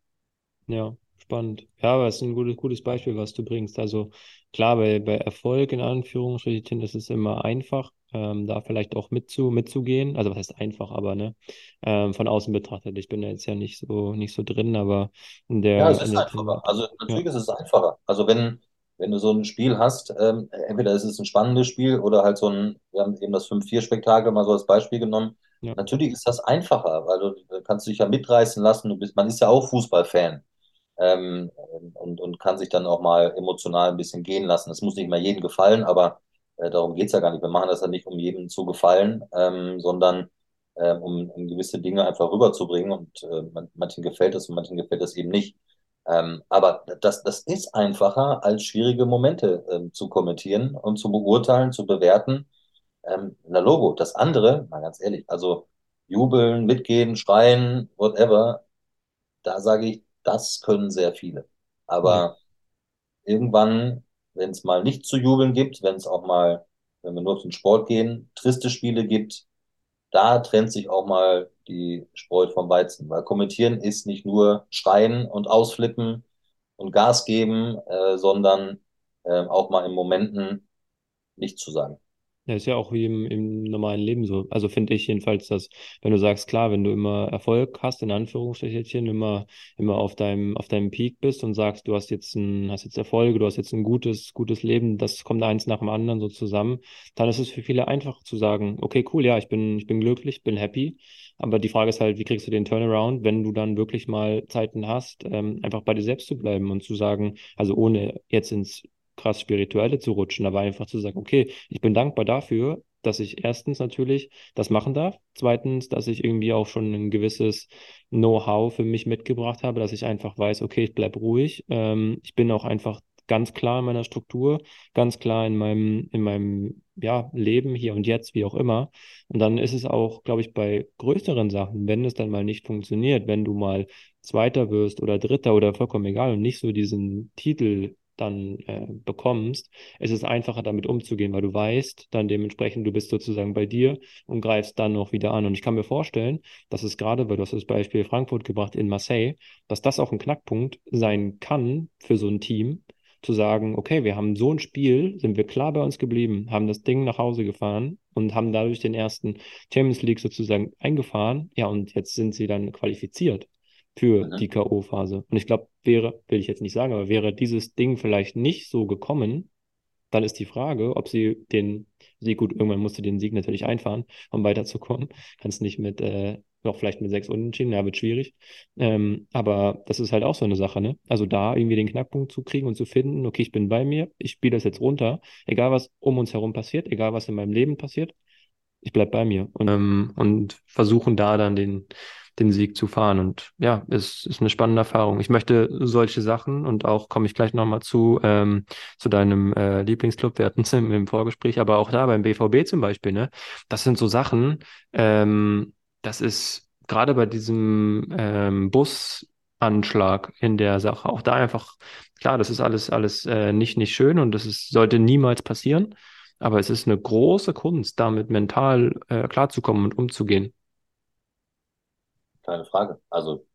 ja, spannend. Ja, aber es ist ein gutes, gutes Beispiel, was du bringst. Also klar, bei, bei Erfolg in Anführungsstrichen ist es immer einfach, ähm, da vielleicht auch mitzu, mitzugehen. Also was heißt einfach, aber ne, ähm, von außen betrachtet. Ich bin da jetzt ja nicht so, nicht so drin, aber in Ja, es der, ist der einfacher. Also Ja, natürlich ist es einfacher. Also wenn, wenn du so ein Spiel hast, ähm, entweder ist es ein spannendes Spiel oder halt so ein, wir haben eben das 5-4-Spektakel mal so als Beispiel genommen. ja, Natürlich ist das einfacher, weil du, du kannst dich ja mitreißen lassen. Du bist, man ist ja auch Fußballfan ähm, und, und kann sich dann auch mal emotional ein bisschen gehen lassen. Es muss nicht mal jedem gefallen, aber äh, darum geht's ja gar nicht. Wir machen das ja nicht, um jedem zu gefallen, ähm, sondern ähm, um, um gewisse Dinge einfach rüberzubringen. Und äh, man, manchen gefällt das und manchen gefällt das eben nicht. Ähm, aber das, das ist einfacher, als schwierige Momente ähm, zu kommentieren und zu beurteilen, zu bewerten. Ähm, na Logo, das andere, mal ganz ehrlich, also jubeln, mitgehen, schreien, whatever, da sage ich, das können sehr viele. ja, Aber irgendwann, wenn es mal nicht zu jubeln gibt, wenn es auch mal, wenn wir nur den Sport gehen, triste Spiele gibt, da trennt sich auch mal die Spreu vom Weizen, weil kommentieren ist nicht nur schreien und ausflippen und Gas geben, äh, sondern äh, auch mal in Momenten nichts zu sagen. Ja, ist ja auch wie im, im normalen Leben so. Also finde ich jedenfalls, dass, wenn du sagst, klar, wenn du immer Erfolg hast, in Anführungsstrichen, immer, immer auf deinem, auf deinem Peak bist und sagst, du hast jetzt ein, hast jetzt Erfolge, du hast jetzt ein gutes, gutes Leben, das kommt eins nach dem anderen so zusammen, dann ist es für viele einfach zu sagen, okay, cool, ja, ich bin, ich bin glücklich, bin happy. Aber die Frage ist halt, wie kriegst du den Turnaround, wenn du dann wirklich mal Zeiten hast, ähm, einfach bei dir selbst zu bleiben und zu sagen, also ohne jetzt ins krass Spirituelle zu rutschen, aber einfach zu sagen, okay, ich bin dankbar dafür, dass ich erstens natürlich das machen darf, zweitens, dass ich irgendwie auch schon ein gewisses Know-how für mich mitgebracht habe, dass ich einfach weiß, okay, ich bleibe ruhig, ähm, ich bin auch einfach ganz klar in meiner Struktur, ganz klar in meinem, in meinem ja, Leben hier und jetzt, wie auch immer. Und dann ist es auch, glaube ich, bei größeren Sachen, wenn es dann mal nicht funktioniert, wenn du mal Zweiter wirst oder Dritter oder vollkommen egal und nicht so diesen Titel dann äh, bekommst, ist es einfacher damit umzugehen, weil du weißt, dann dementsprechend, du bist sozusagen bei dir und greifst dann noch wieder an. Und ich kann mir vorstellen, dass es gerade, weil du hast das Beispiel Frankfurt gebracht in Marseille, dass das auch ein Knackpunkt sein kann für so ein Team, zu sagen, okay, wir haben so ein Spiel, sind wir klar bei uns geblieben, haben das Ding nach Hause gefahren und haben dadurch den ersten Champions League sozusagen eingefahren. Ja, und jetzt sind sie dann qualifiziert für mhm. die K.O.-Phase. Und ich glaube, wäre, will ich jetzt nicht sagen, aber wäre dieses Ding vielleicht nicht so gekommen, dann ist die Frage, ob sie den Sieg, gut, irgendwann musste den Sieg natürlich einfahren, um weiterzukommen. Kannst nicht mit, äh, noch vielleicht mit sechs Unentschieden, ja, wird schwierig. Ähm, aber das ist halt auch so eine Sache, ne? Also da irgendwie den Knackpunkt zu kriegen und zu finden, okay, ich bin bei mir, ich spiele das jetzt runter, egal was um uns herum passiert, egal was in meinem Leben passiert, ich bleib bei mir und, ähm, und versuchen da dann den, den Sieg zu fahren. Und ja, es ist eine spannende Erfahrung. Ich möchte solche Sachen und auch komme ich gleich nochmal zu, ähm, zu deinem äh, Lieblingsclub, wir hatten es im, im, Vorgespräch, aber auch da beim BVB zum Beispiel, ne? Das sind so Sachen, ähm, das ist gerade bei diesem ähm, Busanschlag in der Sache, auch da einfach, klar, das ist alles, alles äh, nicht, nicht schön und das ist, sollte niemals passieren. Aber es ist eine große Kunst, damit mental äh, klarzukommen und umzugehen keine Frage. Also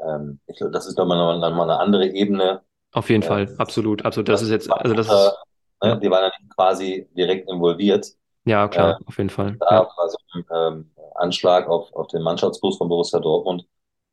ähm, ich glaube, das ist nochmal noch, noch mal eine andere Ebene. Auf jeden äh, Fall, absolut, absolut. Das ist jetzt, also das ist, ne, ja. die waren ja quasi direkt involviert. Ja, klar, äh, auf jeden Fall. Da ja. also ein ähm, Anschlag auf, auf den Mannschaftsbus von Borussia Dortmund,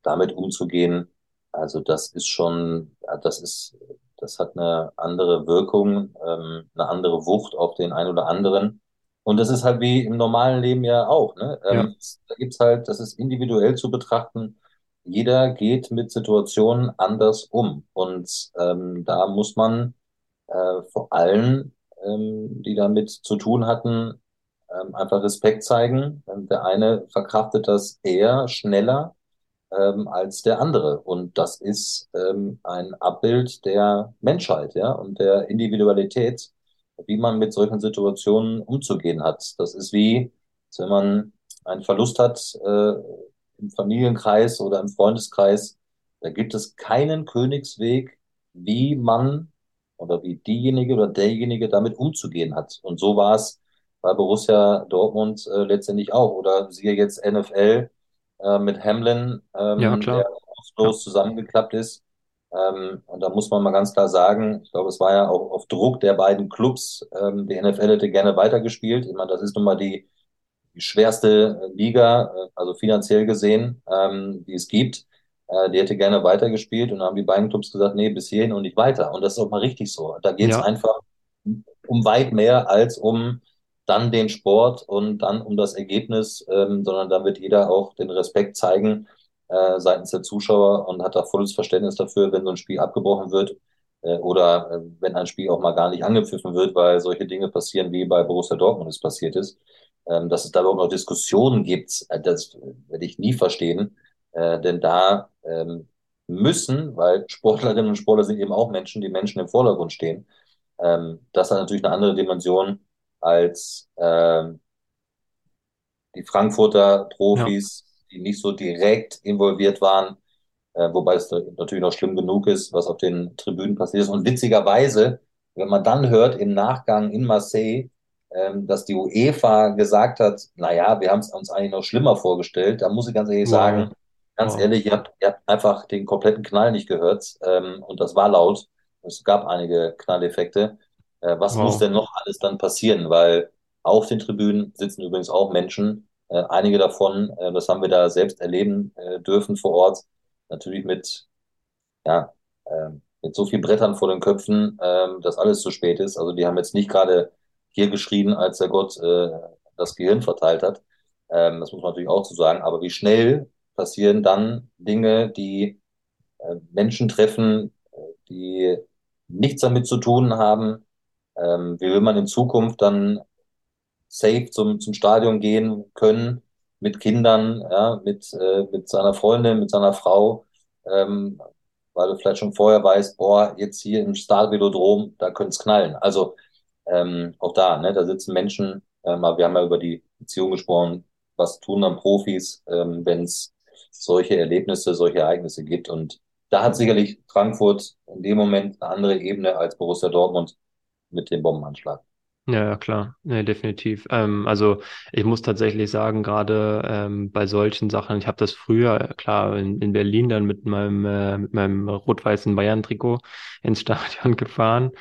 damit umzugehen, also das ist schon, das ist, das hat eine andere Wirkung, ähm, eine andere Wucht auf den einen oder anderen. Und das ist halt wie im normalen Leben ja auch. Ne? Ähm, ja. Da gibt's halt, das ist individuell zu betrachten. Jeder geht mit Situationen anders um. Und ähm, da muss man äh, vor allen, ähm, die damit zu tun hatten, ähm, einfach Respekt zeigen. Ähm, der eine verkraftet das eher schneller ähm, als der andere. Und das ist ähm, ein Abbild der Menschheit, ja, und der Individualität wie man mit solchen Situationen umzugehen hat. Das ist wie, wenn man einen Verlust hat äh, im Familienkreis oder im Freundeskreis, da gibt es keinen Königsweg, wie man oder wie diejenige oder derjenige damit umzugehen hat. Und so war es bei Borussia Dortmund äh, letztendlich auch. Oder siehe jetzt NFL äh, mit Hamlin, ähm, ja, der auslos ja. zusammengeklappt ist. Ähm, und da muss man mal ganz klar sagen, ich glaube, es war ja auch auf Druck der beiden Clubs. Ähm, die NFL hätte gerne weitergespielt. Ich meine, das ist nun mal die, die schwerste Liga, äh, also finanziell gesehen, ähm, die es gibt. Äh, die hätte gerne weitergespielt und dann haben die beiden Clubs gesagt, nee, bis hierhin und nicht weiter. Und das ist auch mal richtig so. Da geht es ja. einfach um weit mehr als um dann den Sport und dann um das Ergebnis, ähm, sondern da wird jeder auch den Respekt zeigen, äh, seitens der Zuschauer und hat da volles Verständnis dafür, wenn so ein Spiel abgebrochen wird äh, oder äh, wenn ein Spiel auch mal gar nicht angepfiffen wird, weil solche Dinge passieren, wie bei Borussia Dortmund es passiert ist. Ähm, dass es da überhaupt noch Diskussionen gibt, äh, das werde ich nie verstehen, äh, denn da ähm, müssen, weil Sportlerinnen und Sportler sind eben auch Menschen, die Menschen im Vordergrund stehen. Ähm, das hat natürlich eine andere Dimension als ähm, die Frankfurter Profis, die nicht so direkt involviert waren, äh, wobei es natürlich noch schlimm genug ist, was auf den Tribünen passiert ist. Und witzigerweise, wenn man dann hört im Nachgang in Marseille, ähm, dass die UEFA gesagt hat, naja, wir haben es uns eigentlich noch schlimmer vorgestellt. Da muss ich ganz ehrlich Wow. sagen, ganz Wow. ehrlich, ihr habt, ihr habt einfach den kompletten Knall nicht gehört ähm, und das war laut. Es gab einige Knalleffekte. Äh, was muss Wow. denn noch alles dann passieren? Weil auf den Tribünen sitzen übrigens auch Menschen, äh, einige davon, äh, das haben wir da selbst erleben äh, dürfen vor Ort, natürlich mit ja, ähm, mit so vielen Brettern vor den Köpfen, ähm, dass alles zu spät ist. Also die haben jetzt nicht gerade hier geschrien, als der Gott äh, das Gehirn verteilt hat. Ähm, das muss man natürlich auch zu sagen. Aber wie schnell passieren dann Dinge, die äh, Menschen treffen, die nichts damit zu tun haben? Ähm, wie will man in Zukunft dann safe zum, zum Stadion gehen können mit Kindern, ja, mit, äh, mit seiner Freundin, mit seiner Frau, ähm, weil du vielleicht schon vorher weißt, boah, jetzt hier im Startvelodrom, da könnte es knallen. Also ähm, auch da, ne, da sitzen Menschen, ähm, wir haben ja über die Beziehung gesprochen, was tun dann Profis, ähm, wenn es solche Erlebnisse, solche Ereignisse gibt. Und da hat sicherlich Frankfurt in dem Moment eine andere Ebene als Borussia Dortmund mit dem Bombenanschlag. Ja, klar, nee, definitiv. Ähm, also ich muss tatsächlich sagen, gerade ähm, bei solchen Sachen, ich habe das früher, klar, in, in Berlin dann mit meinem, äh, mit meinem rot-weißen Bayern-Trikot ins Stadion gefahren.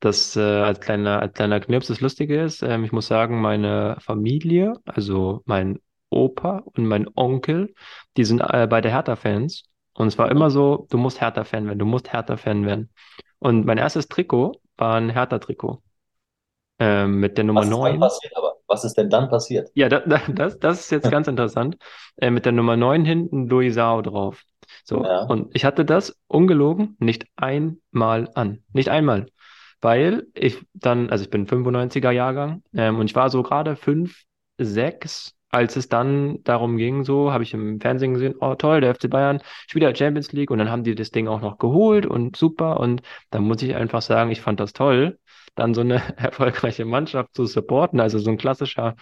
Das äh, als kleiner, als kleiner Knirps das Lustige ist, ähm, ich muss sagen, meine Familie, also mein Opa und mein Onkel, die sind äh, beide Hertha-Fans. Und es war immer so, du musst Hertha-Fan werden, du musst Hertha-Fan werden. Und mein erstes Trikot war ein Hertha-Trikot ähm, mit der Nummer Was ist dann 9. passiert aber? Was ist denn dann passiert? Ja, da, da, das, das ist jetzt ganz interessant. Äh, mit der Nummer 9 hinten Luisao drauf. So, Ja. und ich hatte das ungelogen nicht einmal an. Nicht einmal. Weil ich dann, also ich bin 95er Jahrgang, ähm, und ich war so gerade 5, 6, als es dann darum ging, so, habe ich im Fernsehen gesehen, oh toll, der FC Bayern spielt ja Champions League und dann haben die das Ding auch noch geholt und super. Und da muss ich einfach sagen, ich fand das toll dann so eine erfolgreiche Mannschaft zu supporten, also so ein klassischer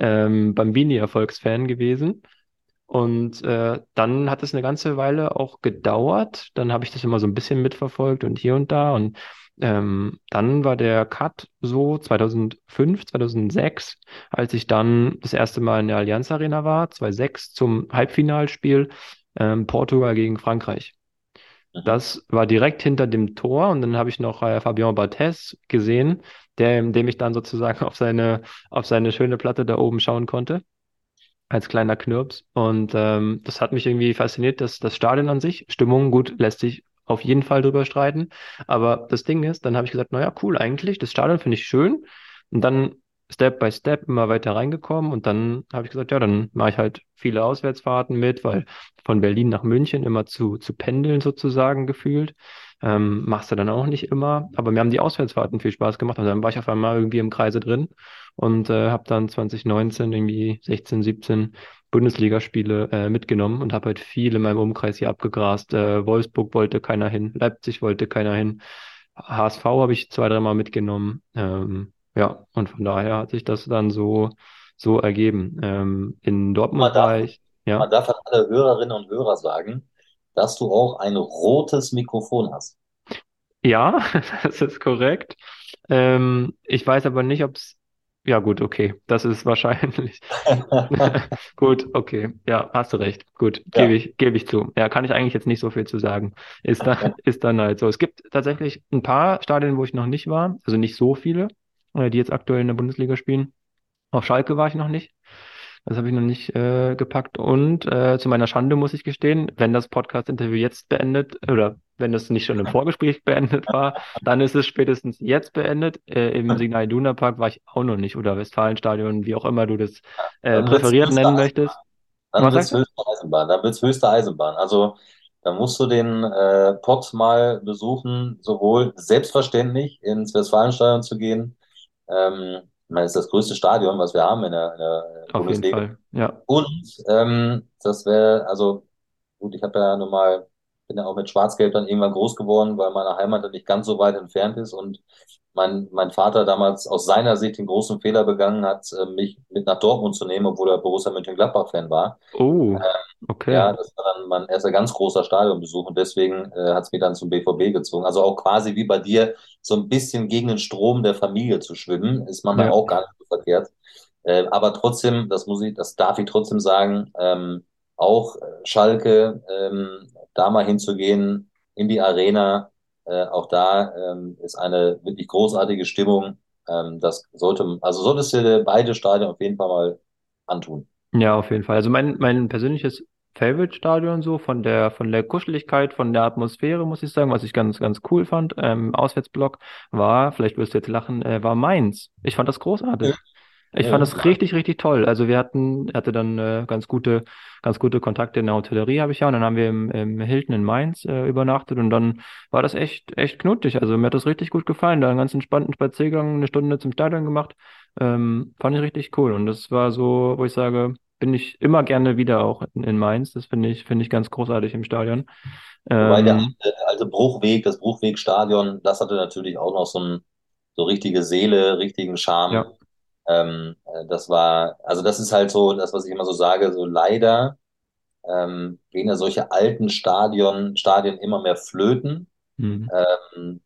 ähm, Bambini-Erfolgsfan gewesen. Und äh, dann hat es eine ganze Weile auch gedauert. Dann habe ich das immer so ein bisschen mitverfolgt und hier und da. Und ähm, dann war der Cut so 2005, 2006, als ich dann das erste Mal in der Allianz Arena war, 2006 zum Halbfinalspiel ähm, Portugal gegen Frankreich. Mhm. Das war direkt hinter dem Tor und dann habe ich noch äh, Fabien Barthez gesehen, der, dem ich dann sozusagen auf seine, auf seine schöne Platte da oben schauen konnte, als kleiner Knirps. Und ähm, das hat mich irgendwie fasziniert, dass das Stadion an sich, Stimmung, gut, lässt sich auf jeden Fall drüber streiten. Aber das Ding ist, dann habe ich gesagt, naja, cool, eigentlich, das Stadion finde ich schön. Und dann Step by Step immer weiter reingekommen und dann habe ich gesagt, ja, dann mache ich halt viele Auswärtsfahrten mit, weil von Berlin nach München immer zu, zu pendeln sozusagen gefühlt. Ähm, machst du dann auch nicht immer, aber mir haben die Auswärtsfahrten viel Spaß gemacht und dann war ich auf einmal irgendwie im Kreise drin und äh, habe dann 2019 irgendwie 16, 17 Bundesligaspiele äh, mitgenommen und habe halt viel in meinem Umkreis hier abgegrast. Äh, Wolfsburg wollte keiner hin, Leipzig wollte keiner hin. HSV habe ich zwei, dreimal mitgenommen. Ähm, ja, und von daher hat sich das dann so, so ergeben. Ähm, in Man Dortmund war darf, ich, ja. man darf an alle Hörerinnen und Hörer sagen, dass du auch ein rotes Mikrofon hast. Ja, das ist korrekt. Ähm, ich weiß aber nicht, ob es. Ja, gut, okay. Das ist wahrscheinlich. Gut, okay. Ja, hast du recht. Gut, gebe Ja. ich, gebe ich zu. Ja, kann ich eigentlich jetzt nicht so viel zu sagen. Ist da, ist dann halt so. Es gibt tatsächlich ein paar Stadien, wo ich noch nicht war. Also nicht so viele, äh, die jetzt aktuell in der Bundesliga spielen. Auf Schalke war ich noch nicht. Das habe ich noch nicht äh, gepackt. Und äh, zu meiner Schande muss ich gestehen, wenn das Podcast-Interview jetzt beendet oder wenn das nicht schon im Vorgespräch beendet war, dann ist es spätestens jetzt beendet. Äh, Im Signal Iduna Park war ich auch noch nicht oder Westfalenstadion, wie auch immer du das äh, präferiert nennen Eisenbahn. möchtest. Dann sagst du? höchste Eisenbahn. Dann wird's höchste Eisenbahn. Also, dann musst du den äh, Pott mal besuchen, sowohl selbstverständlich ins Westfalenstadion zu gehen. Ähm, ich meine, ist das größte Stadion, was wir haben in der, in der Auf jeden Bundesliga. Fall. Ja, Und ähm, das wäre, also gut, ich habe ja nun mal, bin ja auch mit Schwarz-Gelb dann irgendwann groß geworden, weil meine Heimat dann nicht ganz so weit entfernt ist und mein, mein Vater damals aus seiner Sicht den großen Fehler begangen hat, äh, mich mit nach Dortmund zu nehmen, obwohl er Borussia Mönchengladbach-Fan war. Oh, okay. Ja, das war dann mein erster ganz großer Stadionbesuch und deswegen äh, hat es mich dann zum BVB gezogen. Also auch quasi wie bei dir, so ein bisschen gegen den Strom der Familie zu schwimmen, ist manchmal Ja, auch gar nicht so verkehrt. Äh, aber trotzdem, das muss ich, das darf ich trotzdem sagen, ähm, auch Schalke, ähm, da mal hinzugehen in die Arena, äh, auch da ähm, ist eine wirklich großartige Stimmung. Ähm, das sollte, also solltest du beide Stadien auf jeden Fall mal antun. Ja, auf jeden Fall. Also mein, mein persönliches Favorite-Stadion so von der von der Kuscheligkeit, von der Atmosphäre, muss ich sagen, was ich ganz ganz cool fand, ähm, Auswärtsblock war, vielleicht wirst du jetzt lachen, äh, war Mainz. Ich fand das großartig. Ich fand Ja, das richtig, richtig toll. Also wir hatten, hatte dann äh, ganz gute, ganz gute Kontakte in der Hotellerie, habe ich ja. Und dann haben wir im, im Hilton in Mainz äh, übernachtet und dann war das echt, echt knuddrig. Also mir hat das richtig gut gefallen. Da einen ganz entspannten Spaziergang, eine Stunde zum Stadion gemacht. Ähm, fand ich richtig cool. Und das war so, wo ich sage, bin ich immer gerne wieder auch in, in Mainz. Das finde ich, finde ich ganz großartig im Stadion. Wobei der Ähm, alte, alte Bruchweg, das Bruchwegstadion, das hatte natürlich auch noch so ein, so richtige Seele, richtigen Charme. ja. Ähm, äh, das war, also das ist halt so, das, was ich immer so sage, so leider ähm, gehen ja solche alten Stadion, Stadien immer mehr flöten. Hm. Ähm,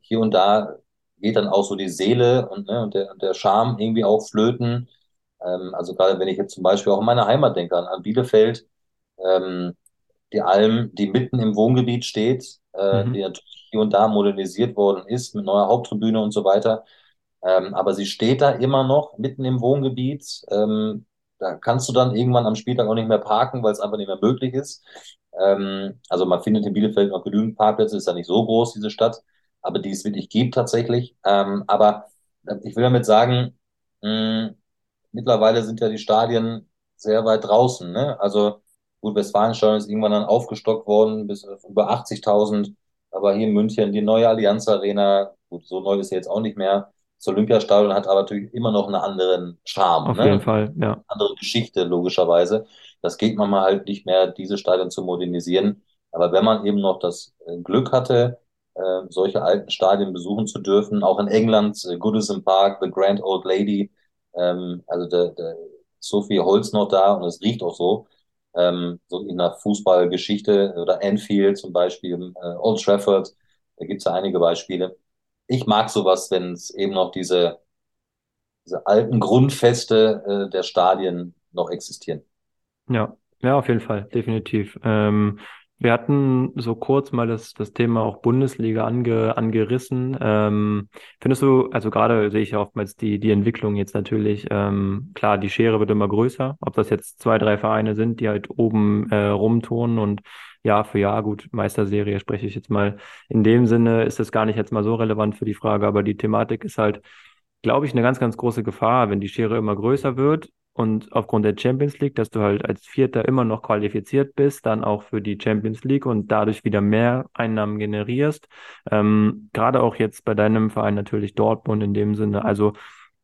hier und da geht dann auch so die Seele und, ne, und, der, und der Charme irgendwie auch flöten. Ähm, also gerade wenn ich jetzt zum Beispiel auch an meine Heimat denke, an, an Bielefeld, ähm, die Alm, die mitten im Wohngebiet steht, äh, die Mhm. natürlich hier und da modernisiert worden ist mit neuer Haupttribüne und so weiter. Ähm, aber sie steht da immer noch mitten im Wohngebiet. Ähm, da kannst du dann irgendwann am Spieltag auch nicht mehr parken, weil es einfach nicht mehr möglich ist. Ähm, also man findet in Bielefeld noch genügend Parkplätze, ist ja nicht so groß, diese Stadt, aber die es wirklich gibt tatsächlich. Ähm, aber äh, ich will damit sagen, mh, mittlerweile sind ja die Stadien sehr weit draußen. Ne? Also gut, Westfalenstadion ist irgendwann dann aufgestockt worden bis über 80.000. Aber hier in München die neue Allianz Arena, gut, so neu ist sie jetzt auch nicht mehr. Das Olympiastadion hat aber natürlich immer noch einen anderen Charme, Auf jeden ne? Fall, ja. andere Geschichte, logischerweise. Das geht man mal halt nicht mehr, diese Stadien zu modernisieren. Aber wenn man eben noch das äh, Glück hatte, äh, solche alten Stadien besuchen zu dürfen, auch in England, äh, Goodison Park, The Grand Old Lady, ähm, also der, der so viel Holz noch da und es riecht auch so, ähm, so in der Fußballgeschichte oder Anfield zum Beispiel, äh, Old Trafford, da gibt's ja einige Beispiele. Ich mag sowas, wenn es eben noch diese diese alten Grundfeste äh, der Stadien noch existieren. Ja, ja, auf jeden Fall, definitiv. Ähm, wir hatten so kurz mal das, das Thema auch Bundesliga ange, angerissen. Ähm, findest du, also gerade sehe ich ja oftmals die, die Entwicklung jetzt natürlich, ähm, klar, die Schere wird immer größer, ob das jetzt zwei, drei Vereine sind, die halt oben äh, rumturnen und Jahr für Jahr, gut, Meisterserie spreche ich jetzt mal. In dem Sinne ist das gar nicht jetzt mal so relevant für die Frage, aber die Thematik ist halt, glaube ich, eine ganz, ganz große Gefahr, wenn die Schere immer größer wird und aufgrund der Champions League, dass du halt als Vierter immer noch qualifiziert bist, dann auch für die Champions League und dadurch wieder mehr Einnahmen generierst. Ähm, gerade auch jetzt bei deinem Verein natürlich Dortmund in dem Sinne. Also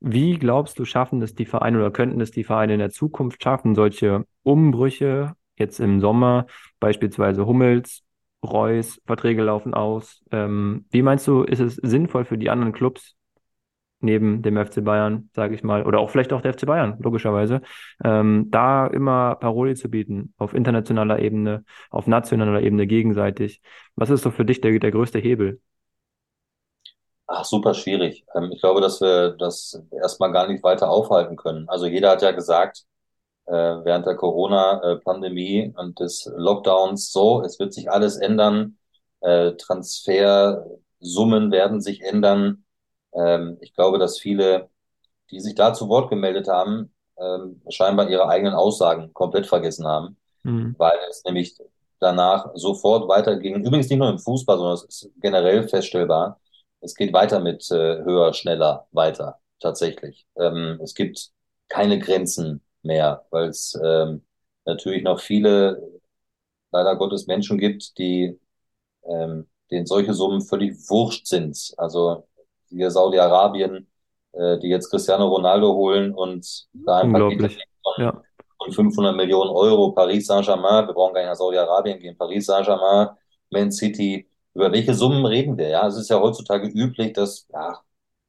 wie glaubst du, schaffen es die Vereine oder könnten es die Vereine in der Zukunft schaffen, solche Umbrüche jetzt im Sommer, beispielsweise Hummels, Reus, Verträge laufen aus. Ähm, wie meinst du, ist es sinnvoll für die anderen Clubs, neben dem FC Bayern, sage ich mal, oder auch vielleicht auch der FC Bayern, logischerweise, ähm, da immer Paroli zu bieten, auf internationaler Ebene, auf nationaler Ebene gegenseitig. Was ist so für dich der, der größte Hebel? Ach, super schwierig. Ähm, ich glaube, dass wir das erstmal gar nicht weiter aufhalten können. Also jeder hat ja gesagt, während der Corona-Pandemie und des Lockdowns, so, es wird sich alles ändern. Äh, Transfersummen werden sich ändern. Ähm, ich glaube, dass viele, die sich da zu Wort gemeldet haben, ähm, scheinbar ihre eigenen Aussagen komplett vergessen haben. Hm, weil es nämlich danach sofort weiterging. Übrigens nicht nur im Fußball, sondern es ist generell feststellbar. Es geht weiter mit äh, höher, schneller weiter, tatsächlich. Ähm, es gibt keine Grenzen mehr, weil es ähm, natürlich noch viele, leider Gottes, Menschen gibt, die ähm, denen solche Summen völlig wurscht sind. Also hier Saudi-Arabien, äh, die jetzt Cristiano Ronaldo holen und da ein Paket von, Ja, von 500 Millionen Euro, Paris Saint-Germain, wir brauchen gar nicht nach Saudi-Arabien gehen, Paris Saint-Germain, Man City, über welche Summen reden wir? Ja, es ist ja heutzutage üblich, dass, ja,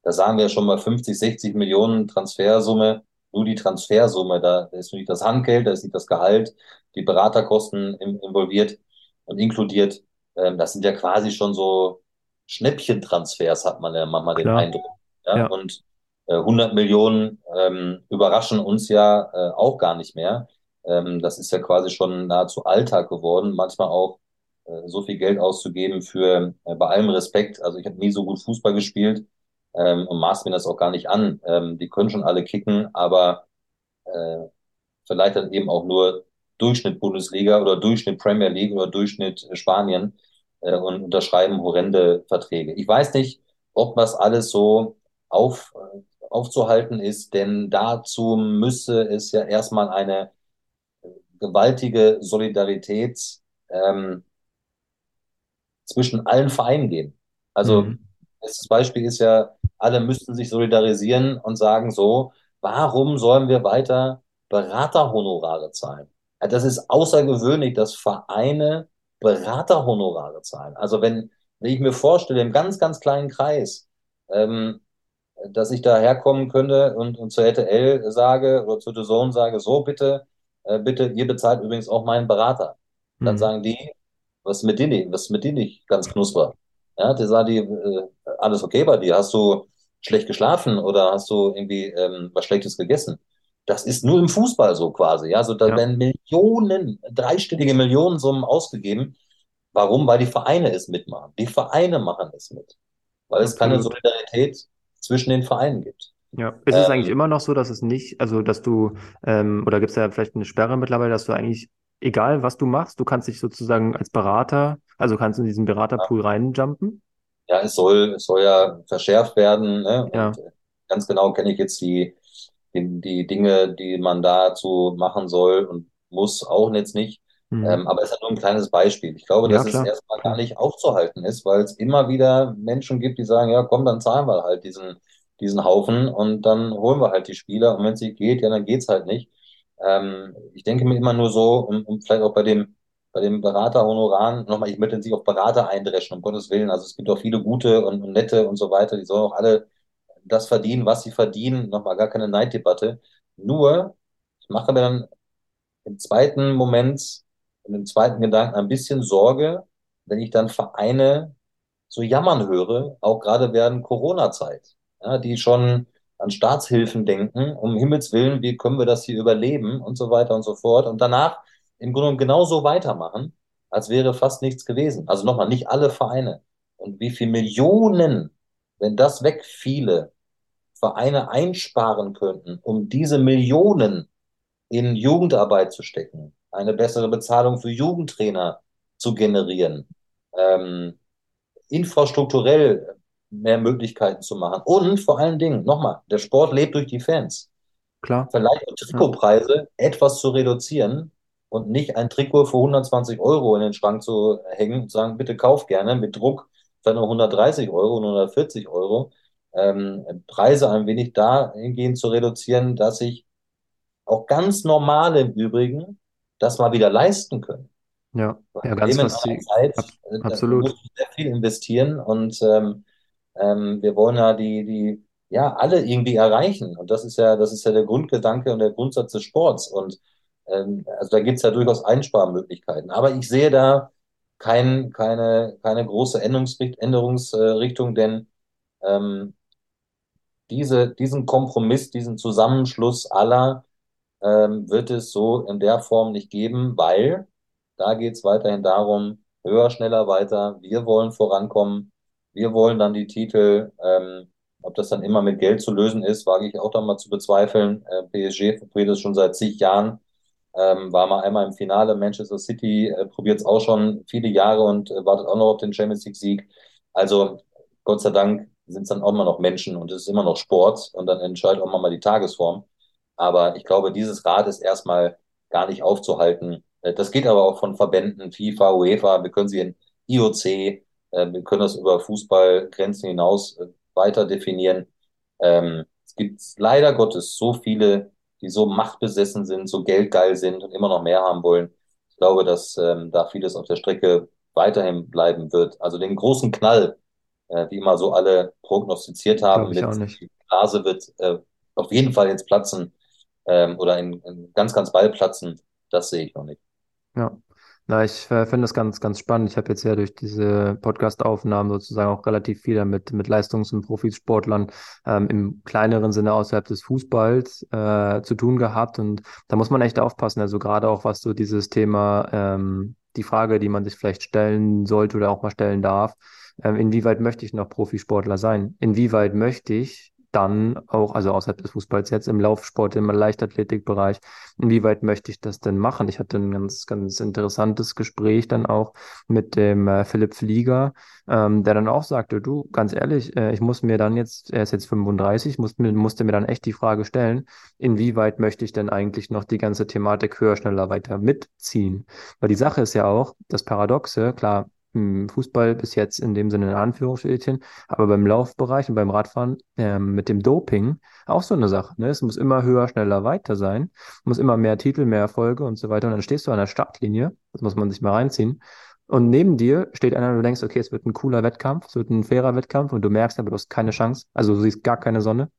da sagen wir schon mal 50, 60 Millionen Transfersumme, nur die Transfersumme, da ist nicht das Handgeld, da ist nicht das Gehalt, die Beraterkosten in, involviert und inkludiert. Ähm, das sind ja quasi schon so Schnäppchentransfers, hat man ja manchmal den klar. Eindruck. Ja, Ja, und 100 Millionen ähm, überraschen uns ja äh, auch gar nicht mehr. Ähm, das ist ja quasi schon nahezu Alltag geworden, manchmal auch äh, so viel Geld auszugeben für, äh, bei allem Respekt, also ich habe nie so gut Fußball gespielt ähm, und maß mir das auch gar nicht an. Ähm, die können schon alle kicken, aber äh, vielleicht dann eben auch nur Durchschnitt Bundesliga oder Durchschnitt Premier League oder Durchschnitt Spanien äh, und unterschreiben horrende Verträge. Ich weiß nicht, ob das alles so auf, aufzuhalten ist, denn dazu müsse es ja erstmal eine gewaltige Solidarität ähm, zwischen allen Vereinen geben. Also Mhm. das Beispiel ist ja, alle müssten sich solidarisieren und sagen so, warum sollen wir weiter Beraterhonorare zahlen? Das ist außergewöhnlich, dass Vereine Beraterhonorare zahlen. Also wenn, wenn ich mir vorstelle, im ganz, ganz kleinen Kreis, ähm, dass ich da herkommen könnte und, und zur RTL sage oder zu The Zone sage, so bitte, äh, bitte, ihr bezahlt übrigens auch meinen Berater. Dann Mhm. sagen die, was ist mit dir nicht, was ist mit dir nicht ganz knusper? Ja, die sagen die, äh, alles okay bei dir? Hast du schlecht geschlafen oder hast du irgendwie ähm, was Schlechtes gegessen? Das ist nur im Fußball so quasi. Ja, so da Ja, werden Millionen, dreistellige Millionensummen ausgegeben. Warum? Weil die Vereine es mitmachen. Die Vereine machen es mit, weil es keine. Solidarität zwischen den Vereinen gibt. Ja. Ist es eigentlich Ähm, immer noch so, dass es nicht, also dass du, ähm, oder gibt es da vielleicht eine Sperre mittlerweile, dass du eigentlich, egal was du machst, du kannst dich sozusagen als Berater, also kannst in diesen Beraterpool reinjumpen? ja, es soll, es soll ja verschärft werden, ne? Ja. äh, ganz genau kenne ich jetzt die, die, die Dinge, die man dazu machen soll und muss, auch jetzt nicht. Mhm. Ähm, aber es ist ja nur ein kleines Beispiel. Ich glaube, Ja, dass es klar, erstmal gar nicht aufzuhalten ist, weil es immer wieder Menschen gibt, die sagen, ja, komm, dann zahlen wir halt diesen, diesen Haufen und dann holen wir halt die Spieler. Und wenn es nicht geht, ja, dann geht's halt nicht. Ähm, ich denke mir immer nur so, um, um vielleicht auch bei dem, bei dem Beraterhonoraren, nochmal, ich möchte nicht auf Berater eindreschen, um Gottes Willen. Also es gibt auch viele gute und, und nette und so weiter, die sollen auch alle das verdienen, was sie verdienen. Nochmal gar keine Neiddebatte. Nur, ich mache mir dann im zweiten Moment, und im zweiten Gedanken ein bisschen Sorge, wenn ich dann Vereine so jammern höre, auch gerade während Corona-Zeit, ja, die schon an Staatshilfen denken, um Himmels Willen, wie können wir das hier überleben und so weiter und so fort. Und danach im Grunde genommen genauso weitermachen, als wäre fast nichts gewesen. Also nochmal, nicht alle Vereine. Und wie viel Millionen, wenn das wegfiele, Vereine einsparen könnten, um diese Millionen in Jugendarbeit zu stecken, eine bessere Bezahlung für Jugendtrainer zu generieren, ähm, infrastrukturell mehr Möglichkeiten zu machen und vor allen Dingen, nochmal, der Sport lebt durch die Fans. Klar. Vielleicht die Ja. Trikotpreise etwas zu reduzieren und nicht ein Trikot für 120 Euro in den Schrank zu hängen und sagen, bitte kauf gerne mit Druck für nur 130 Euro und 140 Euro. Ähm, Preise ein wenig dahingehend zu reduzieren, dass sich auch ganz normale im Übrigen das mal wieder leisten können. Ja. Weil Ja, ganz was sie, Zeit, ab, äh, da absolut. du sehr viel investieren und ähm, ähm, wir wollen ja die, die, ja, alle irgendwie erreichen. Und das ist ja, das ist ja der Grundgedanke und der Grundsatz des Sports. Und also da gibt's ja durchaus Einsparmöglichkeiten. Aber ich sehe da kein, keine, keine große Änderungsricht Änderungsrichtung, denn ähm, diese, diesen Kompromiss, diesen Zusammenschluss aller ähm, wird es so in der Form nicht geben, weil da geht es weiterhin darum, höher, schneller, weiter. Wir wollen vorankommen. Wir wollen dann die Titel. Ähm, ob das dann immer mit Geld zu lösen ist, wage ich auch dann mal zu bezweifeln. Äh, PSG probiert es schon seit zig Jahren. Ähm, war mal einmal im Finale. Manchester City äh, probiert es auch schon viele Jahre und äh, wartet auch noch auf den Champions League Sieg. Also Gott sei Dank sind es dann auch immer noch Menschen und es ist immer noch Sport und dann entscheidet auch mal die Tagesform. Aber ich glaube, dieses Rad ist erstmal gar nicht aufzuhalten. Äh, Das geht aber auch von Verbänden, FIFA, UEFA, wir können sie in IOC, äh, wir können das über Fußballgrenzen hinaus äh, weiter definieren. Ähm, Es gibt leider Gottes so viele, die so machtbesessen sind, so geldgeil sind und immer noch mehr haben wollen. Ich glaube, dass ähm, da vieles auf der Strecke weiterhin bleiben wird. Also den großen Knall, äh, wie immer so alle prognostiziert haben, mit die Blase wird äh, auf jeden Fall jetzt platzen ähm, oder in, in ganz, ganz bald platzen, das sehe ich noch nicht. Ja. Na, ich äh, finde das ganz, ganz spannend. Ich habe jetzt ja durch diese Podcast-Aufnahmen sozusagen auch relativ viel mit, mit Leistungs- und Profisportlern ähm, im kleineren Sinne außerhalb des Fußballs äh, zu tun gehabt. Und da muss man echt aufpassen. Also gerade auch, was so dieses Thema, ähm, die Frage, die man sich vielleicht stellen sollte oder auch mal stellen darf, ähm, inwieweit möchte ich noch Profisportler sein? Inwieweit möchte ich dann auch, also außerhalb des Fußballs jetzt im Laufsport, im Leichtathletikbereich, inwieweit möchte ich das denn machen? Ich hatte ein ganz, ganz interessantes Gespräch dann auch mit dem äh, Philipp Flieger, ähm, der dann auch sagte, du, ganz ehrlich, äh, ich muss mir dann jetzt, er ist jetzt 35, muss, musste mir dann echt die Frage stellen, inwieweit möchte ich denn eigentlich noch die ganze Thematik höher, schneller, weiter mitziehen? Weil die Sache ist ja auch, das Paradoxe, klar, Fußball bis jetzt in dem Sinne in Anführungsstrichen, aber beim Laufbereich und beim Radfahren ähm, mit dem Doping auch so eine Sache. Ne? Es muss immer höher, schneller, weiter sein, muss immer mehr Titel, mehr Erfolge und so weiter. Und dann stehst du an der Startlinie, das muss man sich mal reinziehen. Und neben dir steht einer du denkst, okay, es wird ein cooler Wettkampf, es wird ein fairer Wettkampf und du merkst aber, du hast keine Chance, also du siehst gar keine Sonne.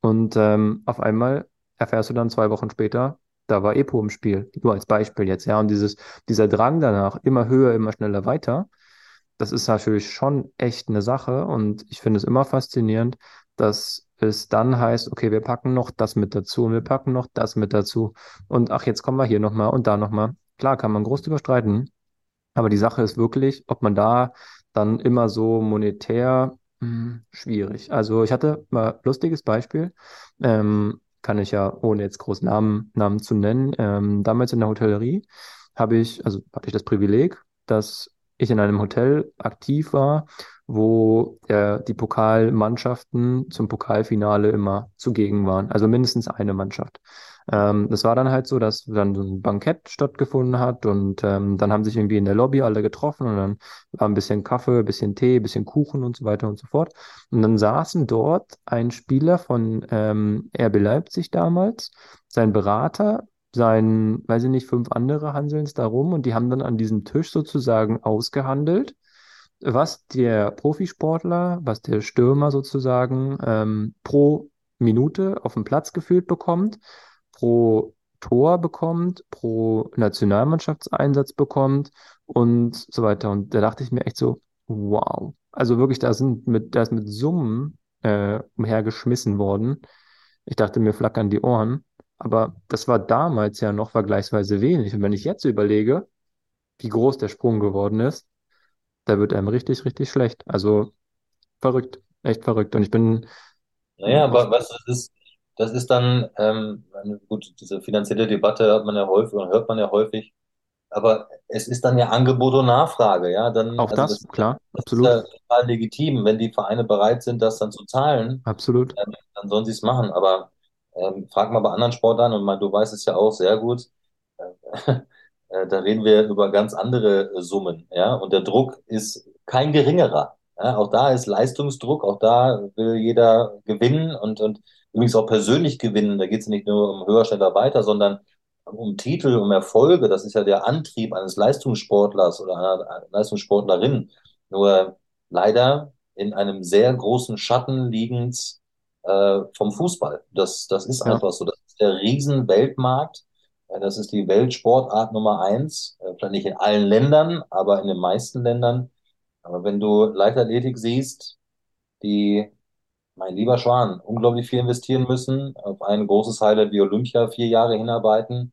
Und ähm, auf einmal erfährst du dann zwei Wochen später, da war Epo im Spiel, nur als Beispiel jetzt, ja. Und dieses, dieser Drang danach, immer höher, immer schneller weiter, das ist natürlich schon echt eine Sache. Und ich finde es immer faszinierend, dass es dann heißt, okay, wir packen noch das mit dazu und wir packen noch das mit dazu. Und ach, jetzt kommen wir hier nochmal und da nochmal. Klar, kann man groß drüber streiten. Aber die Sache ist wirklich, ob man da dann immer so monetär mh, hm, schwierig. Also ich hatte mal lustiges Beispiel. Ähm, kann ich ja, ohne jetzt groß Namen, Namen zu nennen, ähm, damals in der Hotellerie habe ich, also hatte ich das Privileg, dass ich in einem Hotel aktiv war, wo der, die Pokalmannschaften zum Pokalfinale immer zugegen waren, also mindestens eine Mannschaft. Ähm, das war dann halt so, dass dann so ein Bankett stattgefunden hat und ähm, dann haben sich irgendwie in der Lobby alle getroffen und dann war ein bisschen Kaffee, ein bisschen Tee, ein bisschen Kuchen und so weiter und so fort. Und dann saßen dort ein Spieler von ähm, RB Leipzig damals, sein Berater, sein, weiß ich nicht, fünf andere Hanselns da rum und die haben dann an diesem Tisch sozusagen ausgehandelt, was der Profisportler, was der Stürmer sozusagen ähm, pro Minute auf dem Platz gefühlt bekommt pro Tor bekommt, pro Nationalmannschaftseinsatz bekommt und so weiter. Und da dachte ich mir echt so, wow. Also wirklich, da sind mit, da ist mit Summen äh, umhergeschmissen worden. Ich dachte mir flackern die Ohren. Aber das war damals ja noch vergleichsweise wenig. Und wenn ich jetzt überlege, wie groß der Sprung geworden ist, da wird einem richtig, richtig schlecht. Also verrückt, echt verrückt. Und ich bin. Naja, aber was das ist, das ist dann, ähm, gut, diese finanzielle Debatte hat man ja häufig und hört man ja häufig, aber es ist dann ja Angebot und Nachfrage, ja, dann, Auch also das, das, klar, das ist absolut, ja total legitim, wenn die Vereine bereit sind, das dann zu zahlen, absolut. ähm, dann sollen sie es machen, aber ähm, frag mal bei anderen Sportlern und mal, du weißt es ja auch sehr gut, äh, äh, da reden wir über ganz andere äh, Summen, ja, und der Druck ist kein geringerer. Ja, auch da ist Leistungsdruck, auch da will jeder gewinnen und, und übrigens auch persönlich gewinnen. Da geht es nicht nur um höher, schneller, weiter, sondern um Titel, um Erfolge. Das ist ja der Antrieb eines Leistungssportlers oder einer Leistungssportlerin. Nur leider in einem sehr großen Schatten liegend äh, vom Fußball. Das, das ist Ja, einfach so. Das ist der Riesenweltmarkt. Das ist die Weltsportart Nummer eins. Äh, vielleicht nicht in allen Ländern, aber in den meisten Ländern. Aber wenn du Leichtathletik siehst, die mein lieber Schwan, unglaublich viel investieren müssen, auf ein großes Highlight wie Olympia vier Jahre hinarbeiten,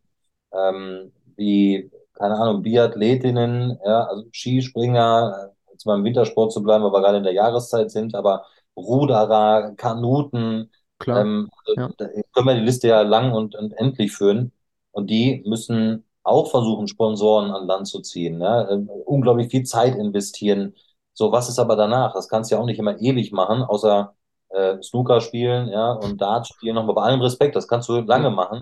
ähm, wie, keine Ahnung, Biathletinnen, ja, also Skispringer, äh, jetzt mal im Wintersport zu bleiben, weil wir gerade in der Jahreszeit sind, aber Ruderer, Kanuten, klar. ähm, also Ja, da können wir die Liste ja lang und, und endlich führen. Und die müssen auch versuchen, Sponsoren an Land zu ziehen, ja, ähm, unglaublich viel Zeit investieren. So, was ist aber danach? Das kannst du ja auch nicht immer ewig machen, außer äh, Snooker spielen, ja, und Dart spielen, nochmal bei allem Respekt, das kannst du lange machen,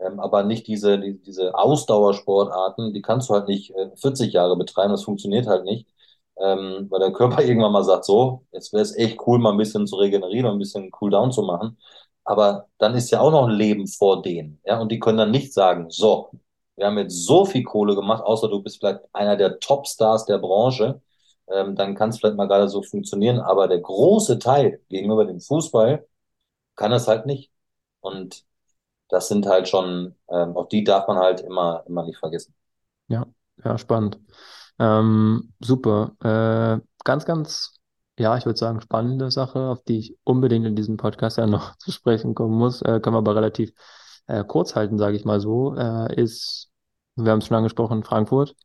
ähm, aber nicht diese, die, diese Ausdauersportarten, die kannst du halt nicht äh, 40 Jahre betreiben, das funktioniert halt nicht, ähm, weil der Körper irgendwann mal sagt, so, jetzt wäre es echt cool, mal ein bisschen zu regenerieren und ein bisschen Cooldown zu machen, aber dann ist ja auch noch ein Leben vor denen, ja, und die können dann nicht sagen, so, wir haben jetzt so viel Kohle gemacht, außer du bist vielleicht einer der Topstars der Branche, ähm, dann kann es vielleicht mal gerade so funktionieren. Aber der große Teil gegenüber dem Fußball kann es halt nicht. Und das sind halt schon, ähm, auch die darf man halt immer, immer nicht vergessen. ja. Ja, spannend. Ähm, super. Äh, ganz, ganz, ja, ich würde sagen, spannende Sache, auf die ich unbedingt in diesem Podcast ja noch zu sprechen kommen muss. Äh, können wir aber relativ äh, kurz halten, sage ich mal so. Äh, ist, wir haben es schon angesprochen, Frankfurt.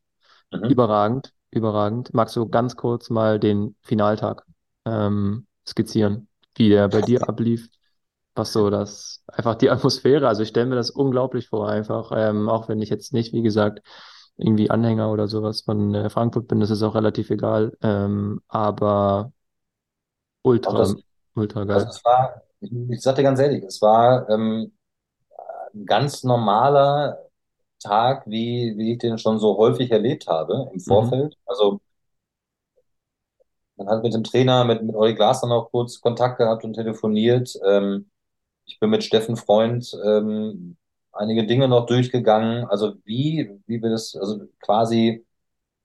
Mhm. Überragend, überragend. Magst du ganz kurz mal den Finaltag ähm, skizzieren, wie der bei dir ablief? Was so das, einfach die Atmosphäre. Also ich stelle mir das unglaublich vor, einfach, ähm, auch wenn ich jetzt nicht, wie gesagt, irgendwie Anhänger oder sowas von äh, Frankfurt bin, das ist auch relativ egal. Ähm, aber ultra, das, ultra also geil. es war, ich sag dir ganz ehrlich, es war ähm, ein ganz normaler Tag, wie, wie ich den schon so häufig erlebt habe im Mhm. Vorfeld. Also man hat mit dem Trainer, mit, mit Olli Glasner noch kurz Kontakt gehabt und telefoniert. Ähm, ich bin mit Steffen Freund ähm, einige Dinge noch durchgegangen. Also wie, wie wir das, also quasi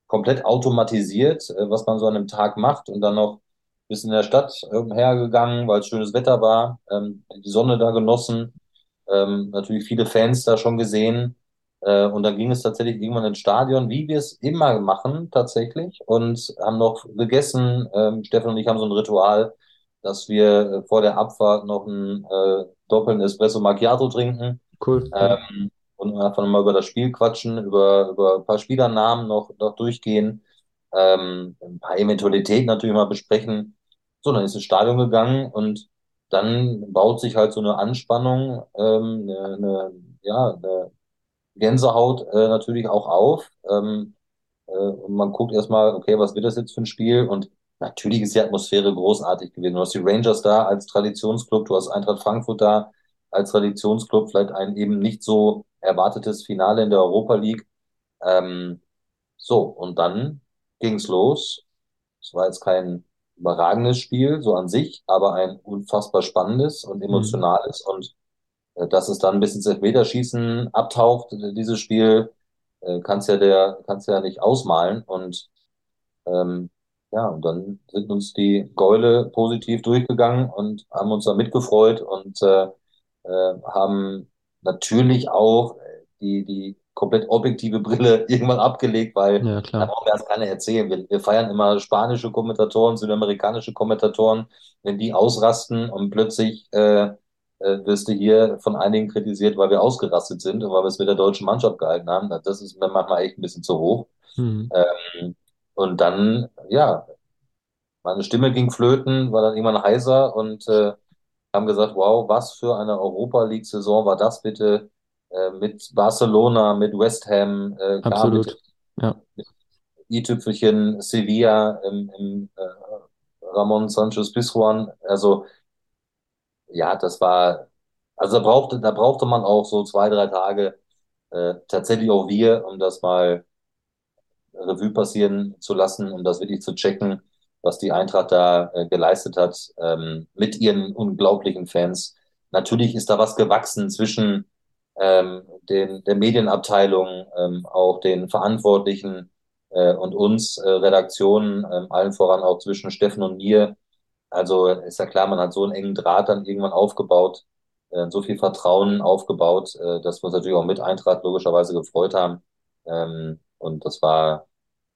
komplett automatisiert, äh, was man so an einem Tag macht und dann noch ein bisschen in der Stadt umhergegangen, weil es schönes Wetter war, ähm, die Sonne da genossen, ähm, natürlich viele Fans da schon gesehen. Äh, und dann ging es tatsächlich irgendwann ins Stadion, wie wir es immer machen tatsächlich, und haben noch gegessen. Ähm, Stefan und ich haben so ein Ritual, dass wir äh, vor der Abfahrt noch einen äh, doppelten Espresso Macchiato trinken. Cool, Ähm, und einfach mal über das Spiel quatschen, über, über ein paar Spielernamen noch, noch durchgehen, ähm, ein paar Eventualitäten natürlich mal besprechen. So, dann ist ins Stadion gegangen und dann baut sich halt so eine Anspannung, ähm, eine, eine, ja, eine Gänsehaut äh, natürlich auch auf. Ähm, äh, und man guckt erstmal, okay, was wird das jetzt für ein Spiel? Und natürlich ist die Atmosphäre großartig gewesen. Du hast die Rangers da als Traditionsclub, du hast Eintracht Frankfurt da als Traditionsclub, vielleicht ein eben nicht so erwartetes Finale in der Europa League. Ähm, so, und dann ging's los. Es war jetzt kein überragendes Spiel, so an sich, aber ein unfassbar spannendes und mhm. emotionales. Und äh, dass es dann bis ins Elfmeterschießen abtaucht, äh, dieses Spiel, äh, kannst ja der, kannst ja nicht ausmalen. Und ähm, ja, und dann sind uns die Gäule positiv durchgegangen und haben uns da mitgefreut und äh, äh, haben natürlich auch die, die komplett objektive Brille irgendwann abgelegt, weil Ja, da brauchen wir erst keiner erzählen. Wir, wir feiern immer spanische Kommentatoren, südamerikanische Kommentatoren, wenn die ausrasten und plötzlich äh, äh, wirst du hier von einigen kritisiert, weil wir ausgerastet sind und weil wir es mit der deutschen Mannschaft gehalten haben. Das ist mir manchmal echt ein bisschen zu hoch. Mhm. Ähm, und dann, ja, meine Stimme ging flöten, war dann irgendwann heiser und äh, haben gesagt, wow, was für eine Europa League-Saison war das bitte äh, mit Barcelona, mit West Ham, äh, klar, mit, Absolut. Ja, mit i-Tüpfelchen Sevilla im, im äh, Ramon Sanchez Pizjuan. Also ja, das war, also da brauchte, da brauchte man auch so zwei, drei Tage, äh, tatsächlich auch wir, um das mal Revue passieren zu lassen, um das wirklich zu checken, was die Eintracht da äh, geleistet hat ähm, mit ihren unglaublichen Fans. Natürlich ist da was gewachsen zwischen ähm, den, der Medienabteilung, ähm, auch den Verantwortlichen äh, und uns äh, Redaktionen, ähm, allen voran auch zwischen Steffen und mir. Also ist ja klar, man hat so einen engen Draht dann irgendwann aufgebaut, äh, so viel Vertrauen aufgebaut, äh, dass wir uns natürlich auch mit Eintracht logischerweise gefreut haben. Ähm, und das war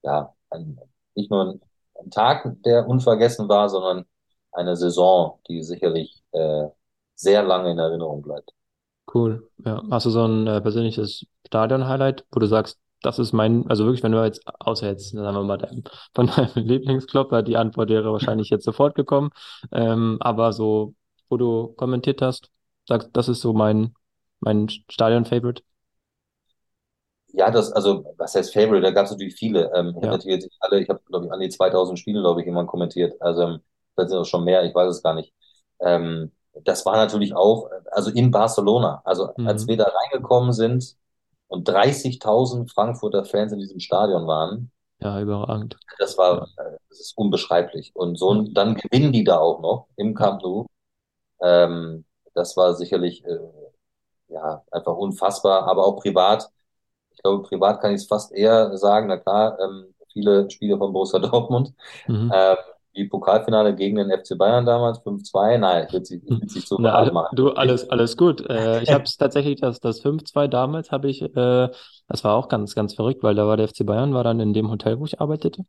ja ein, nicht nur ein, ein Tag, der unvergessen war, sondern eine Saison, die sicherlich äh, sehr lange in Erinnerung bleibt. cool. Ja. Hast du so ein äh, persönliches Stadion-Highlight, wo du sagst, das ist mein, also wirklich, wenn du jetzt, außer jetzt, sagen wir mal, dein, von deinem Lieblingsclub, die Antwort wäre wahrscheinlich jetzt sofort gekommen, ähm, aber so, wo du kommentiert hast, sagst, das ist so mein, mein Stadion-Favorite. Ja, das, also, was heißt Favorite? Da gab es natürlich viele. Ähm, ich habe Ja. natürlich jetzt alle, ich habe, glaube ich, an die 2000 Spiele, glaube ich, jemand kommentiert. Also, ähm, das sind auch schon mehr, ich weiß es gar nicht. Ähm, das war natürlich auch, also in Barcelona. Also, als wir Mhm. da reingekommen sind und 30.000 Frankfurter Fans in diesem Stadion waren, Ja, überragend. das Ja, war, äh, das ist unbeschreiblich. Und so, ja, dann gewinnen die da auch noch im ja. Camp Nou. Ähm, das war sicherlich, äh, ja, einfach unfassbar, aber auch privat. Ich glaube, privat kann ich es fast eher sagen. Na klar, ähm, viele Spiele von Borussia Dortmund. Mhm. Ähm, wie Pokalfinale gegen den FC Bayern damals, 5-2. Nein, ich will es nicht zu Na, alle, machen. du, alles, alles gut. Äh, ich habe es tatsächlich, das, das 5-2 damals habe ich, äh, das war auch ganz, ganz verrückt, weil da war der FC Bayern, war dann in dem Hotel, wo ich arbeitete.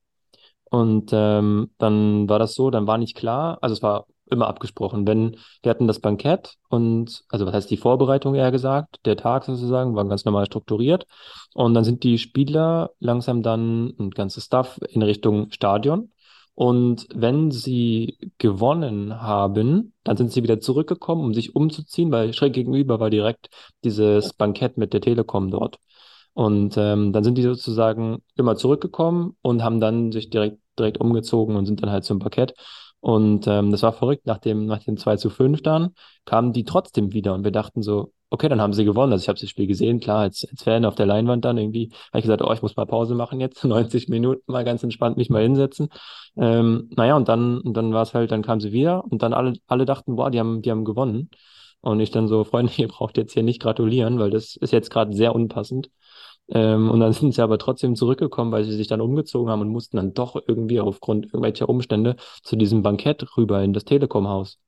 Und ähm, dann war das so, dann war nicht klar, also es war immer abgesprochen, wenn wir hatten das Bankett und, also was heißt die Vorbereitung eher gesagt, der Tag sozusagen war ganz normal strukturiert und dann sind die Spieler langsam dann und ganze Staff in Richtung Stadion und wenn sie gewonnen haben, dann sind sie wieder zurückgekommen, um sich umzuziehen, weil schräg gegenüber war direkt dieses Bankett mit der Telekom dort. Und ähm, dann sind die sozusagen immer zurückgekommen und haben dann sich direkt, direkt umgezogen und sind dann halt zum Parkett. Und ähm, das war verrückt. Nach dem, nach dem 2 zu 5 dann kamen die trotzdem wieder und wir dachten so, okay, dann haben sie gewonnen. Also ich habe das Spiel gesehen, klar, als, als Fan auf der Leinwand dann irgendwie, habe ich gesagt, oh, ich muss mal Pause machen jetzt, 90 Minuten mal ganz entspannt mich mal hinsetzen. Ähm, naja, und dann, und dann war es halt, dann kamen sie wieder und dann alle, alle dachten, boah, die haben, die haben gewonnen. Und ich dann so, Freunde, ihr braucht jetzt hier nicht gratulieren, weil das ist jetzt gerade sehr unpassend. Ähm, und dann sind sie aber trotzdem zurückgekommen, weil sie sich dann umgezogen haben und mussten dann doch irgendwie aufgrund irgendwelcher Umstände zu diesem Bankett rüber in das Telekom-Haus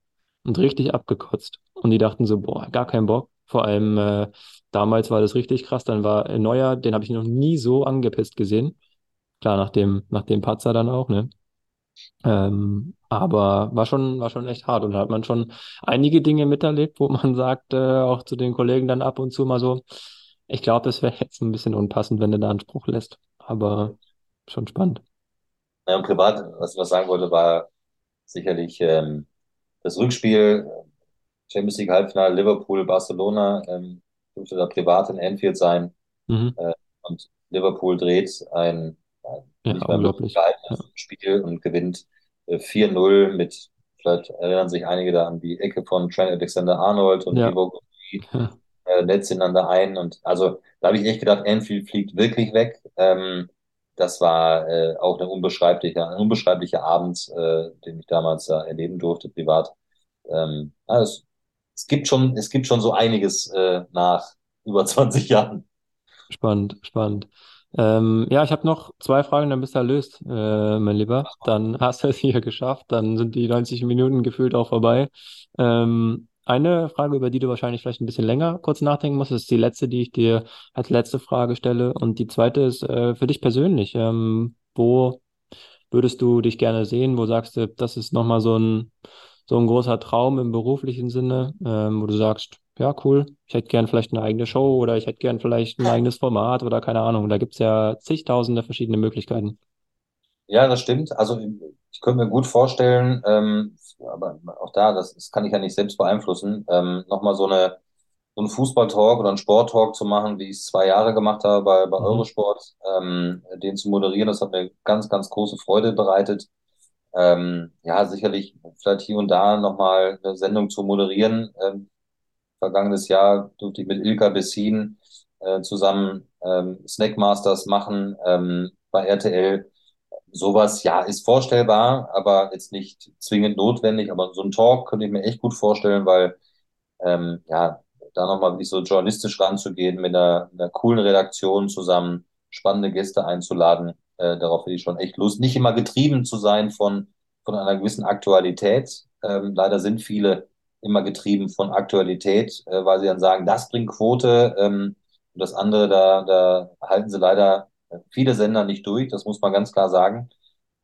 und richtig abgekotzt. Und die dachten so, boah, gar keinen Bock. Vor allem äh, damals war das richtig krass. Dann war Neuer, den habe ich noch nie so angepisst gesehen. Klar, nach dem, nach dem Patzer dann auch, ne? Ähm, aber war schon, war schon echt hart und da hat man schon einige Dinge miterlebt, wo man sagt, äh, auch zu den Kollegen dann ab und zu mal so, ich glaube, das wäre jetzt ein bisschen unpassend, wenn du da einen Spruch lässt. Aber schon spannend. Ja, privat, was ich was sagen wollte, war sicherlich ähm, das Rückspiel, Champions League Halbfinale Liverpool, Barcelona, ähm, dürfte da privat in Anfield sein. Mhm. Äh, und Liverpool dreht ein, ein Ja, unglaublich. Ja, Spiel und gewinnt äh, 4-0 mit, vielleicht erinnern sich einige da an die Ecke von Trent Alexander-Arnold und ja, Divock äh, netzt ineinander ein. Und also da habe ich echt gedacht, Anfield fliegt wirklich weg. Ähm, das war äh, auch ein unbeschreiblicher, ein unbeschreiblicher Abend, äh, den ich damals da erleben durfte, privat. Ähm, ja, es, gibt schon, es gibt schon so einiges äh, nach über 20 Jahren. spannend, spannend. Ähm, ja, ich habe noch zwei Fragen, dann bist du erlöst, äh, mein Lieber. Dann hast du es hier geschafft. Dann sind die 90 Minuten gefühlt auch vorbei. Ähm, eine Frage, über die du wahrscheinlich vielleicht ein bisschen länger kurz nachdenken musst, ist die letzte, die ich dir als letzte Frage stelle. Und die zweite ist äh, für dich persönlich. Ähm, wo würdest du dich gerne sehen? Wo sagst du, das ist nochmal so ein, so ein großer Traum im beruflichen Sinne, ähm, wo du sagst, ja, cool, ich hätte gern vielleicht eine eigene Show oder ich hätte gern vielleicht ein eigenes Format oder keine Ahnung. Da gibt's ja zigtausende verschiedene Möglichkeiten. Ja, das stimmt. Also ich könnte mir gut vorstellen, ähm, aber auch da, das, das kann ich ja nicht selbst beeinflussen, ähm, nochmal so eine so einen Fußballtalk oder einen Sporttalk zu machen, wie ich es zwei Jahre gemacht habe bei, bei Mhm. Eurosport, ähm, den zu moderieren, das hat mir ganz, ganz große Freude bereitet. Ähm, ja, sicherlich vielleicht hier und da nochmal eine Sendung zu moderieren. Ähm, vergangenes Jahr durfte ich mit Ilka Bessin äh, zusammen ähm, Snackmasters machen ähm, bei RTL. Sowas, ja, ist vorstellbar, aber jetzt nicht zwingend notwendig. Aber so ein Talk könnte ich mir echt gut vorstellen, weil ähm, ja, da nochmal wirklich so journalistisch ranzugehen, mit einer, einer coolen Redaktion zusammen spannende Gäste einzuladen. Äh, darauf hätte ich schon echt Lust. Nicht immer getrieben zu sein von, von einer gewissen Aktualität. Ähm, leider sind viele immer getrieben von Aktualität, äh, weil sie dann sagen, das bringt Quote. Ähm, und das andere, da, da halten sie leider viele Sender nicht durch, das muss man ganz klar sagen,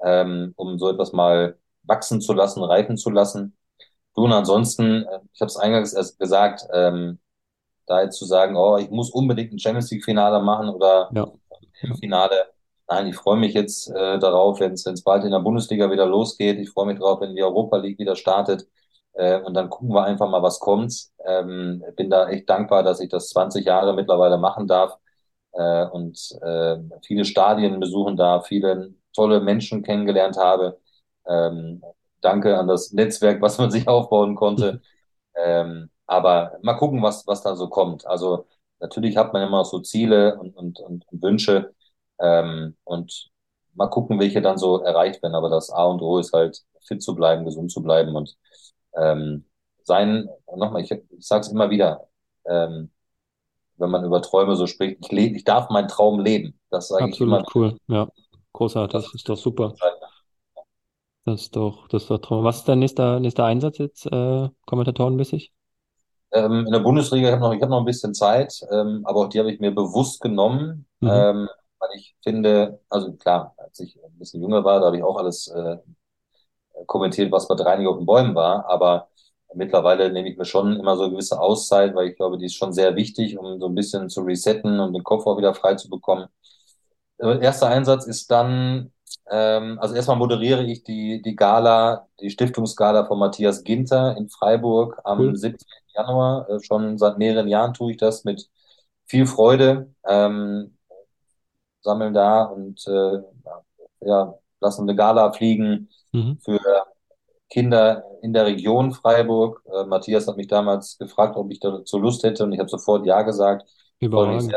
ähm, um so etwas mal wachsen zu lassen, reifen zu lassen. Du und ansonsten, äh, ich habe es eingangs erst gesagt, ähm, da jetzt zu sagen, oh, ich muss unbedingt ein Champions League-Finale machen oder ja, Finale. Nein, ich freue mich jetzt äh, darauf, wenn es bald in der Bundesliga wieder losgeht. Ich freue mich darauf, wenn die Europa League wieder startet. Äh, und dann gucken wir einfach mal, was kommt. Ähm, bin da echt dankbar, dass ich das 20 Jahre mittlerweile machen darf äh, und äh, viele Stadien besuchen darf, viele tolle Menschen kennengelernt habe. Ähm, danke an das Netzwerk, was man sich aufbauen konnte. Ähm, aber mal gucken, was, was da so kommt. Also natürlich hat man immer so Ziele und, und, und Wünsche ähm, und mal gucken, welche dann so erreicht werden. Aber das A und O ist halt fit zu bleiben, gesund zu bleiben und ähm, sein, nochmal, ich, ich sage es immer wieder, ähm, wenn man über Träume so spricht, ich, ich darf meinen Traum leben. Das sage ich immer absolut cool. Ja, Das großartig, ist ist doch super. Das ist doch, das ist doch traumhaft. Was ist dein nächster, nächster Einsatz jetzt, äh, kommentatorenmäßig? Ähm, in der Bundesliga, ich habe noch, ich hab noch ein bisschen Zeit, ähm, aber auch die habe ich mir bewusst genommen, Mhm, ähm, weil ich finde, also klar, als ich ein bisschen jünger war, da habe ich auch alles äh, kommentiert, was bei Dreieinigen auf den Bäumen war, aber mittlerweile nehme ich mir schon immer so eine gewisse Auszeit, weil ich glaube, die ist schon sehr wichtig, um so ein bisschen zu resetten und den Kopf auch wieder frei zu bekommen. Äh, Erster Einsatz ist dann, ähm, also erstmal moderiere ich die, die Gala, die Stiftungsgala von Matthias Ginter in Freiburg am cool. 17. Januar. Äh, schon seit mehreren Jahren tue ich das mit viel Freude, ähm, sammeln da und äh, ja, lassen eine Gala fliegen Mhm. für Kinder in der Region Freiburg. Äh, Matthias hat mich damals gefragt, ob ich dazu Lust hätte und ich habe sofort Ja gesagt. Überragend.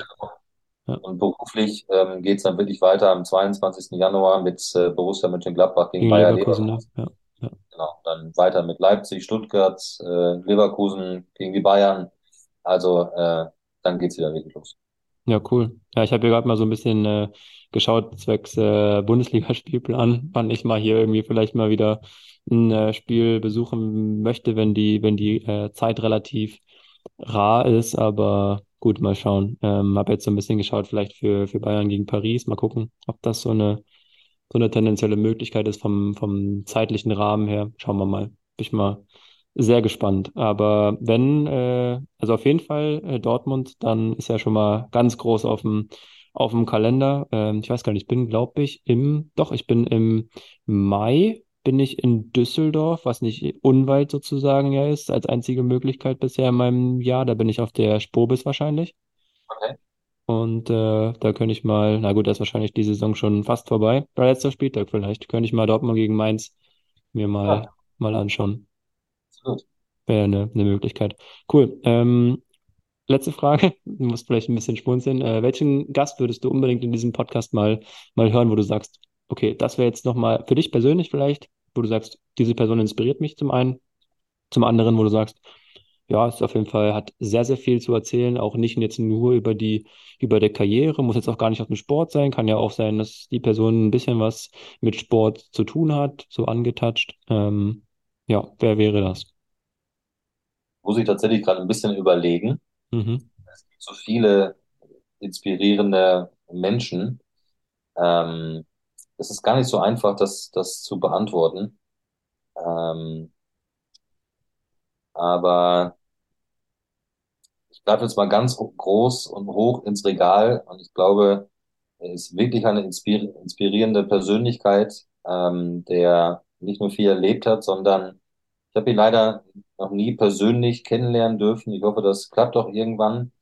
Ja, Und beruflich ähm, geht es dann wirklich weiter am 22. Januar mit äh, Borussia Mönchengladbach gegen Bayer Leverkusen, ne? Leverkusen. Ja, ja. Genau. Dann weiter mit Leipzig, Stuttgart, äh, Leverkusen gegen die Bayern. Also äh, dann geht's wieder wirklich los. Ja, cool. Ja, ich habe hier gerade mal so ein bisschen äh, geschaut, zwecks äh, Bundesliga-Spielplan, wann ich mal hier irgendwie vielleicht mal wieder ein äh, Spiel besuchen möchte, wenn die, wenn die äh, Zeit relativ rar ist, aber gut, mal schauen. Ähm, habe jetzt so ein bisschen geschaut, vielleicht für, für Bayern gegen Paris, mal gucken, ob das so eine, so eine tendenzielle Möglichkeit ist vom, vom zeitlichen Rahmen her. Schauen wir mal. Bin ich mal sehr gespannt. Aber wenn, äh, also auf jeden Fall äh, Dortmund, dann ist ja schon mal ganz groß auf dem, auf dem Kalender. Ähm, ich weiß gar nicht, ich bin, glaube ich, im, doch, ich bin im Mai, bin ich in Düsseldorf, was nicht unweit sozusagen ja ist, als einzige Möglichkeit bisher in meinem Jahr. Da bin ich auf der Spobis wahrscheinlich. Okay. Und äh, da könnte ich mal, na gut, da ist wahrscheinlich die Saison schon fast vorbei. Letzter Spieltag vielleicht. Könnte ich mal Dortmund gegen Mainz mir mal, Ja, mal anschauen. Absolut. Wäre eine, eine Möglichkeit. Cool. Ähm, letzte Frage. Du musst vielleicht ein bisschen schmunzeln. Äh, welchen Gast würdest du unbedingt in diesem Podcast mal, mal hören, wo du sagst, okay, das wäre jetzt nochmal für dich persönlich vielleicht, wo du sagst, diese Person inspiriert mich zum einen, zum anderen, wo du sagst, ja, ist auf jeden Fall, hat sehr, sehr viel zu erzählen, auch nicht jetzt nur über die, über der Karriere, muss jetzt auch gar nicht auf dem Sport sein, kann ja auch sein, dass die Person ein bisschen was mit Sport zu tun hat, so angetatscht. Ähm, ja, wer wäre das? Muss ich tatsächlich gerade ein bisschen überlegen. Mhm. Es gibt so viele inspirierende Menschen. Ähm, es ist gar nicht so einfach, das, das zu beantworten. Ähm, aber ich greife jetzt mal ganz groß und hoch ins Regal und ich glaube, er ist wirklich eine inspir inspirierende Persönlichkeit, ähm, der nicht nur viel erlebt hat, sondern ich habe ihn leider noch nie persönlich kennenlernen dürfen. Ich hoffe, das klappt auch irgendwann.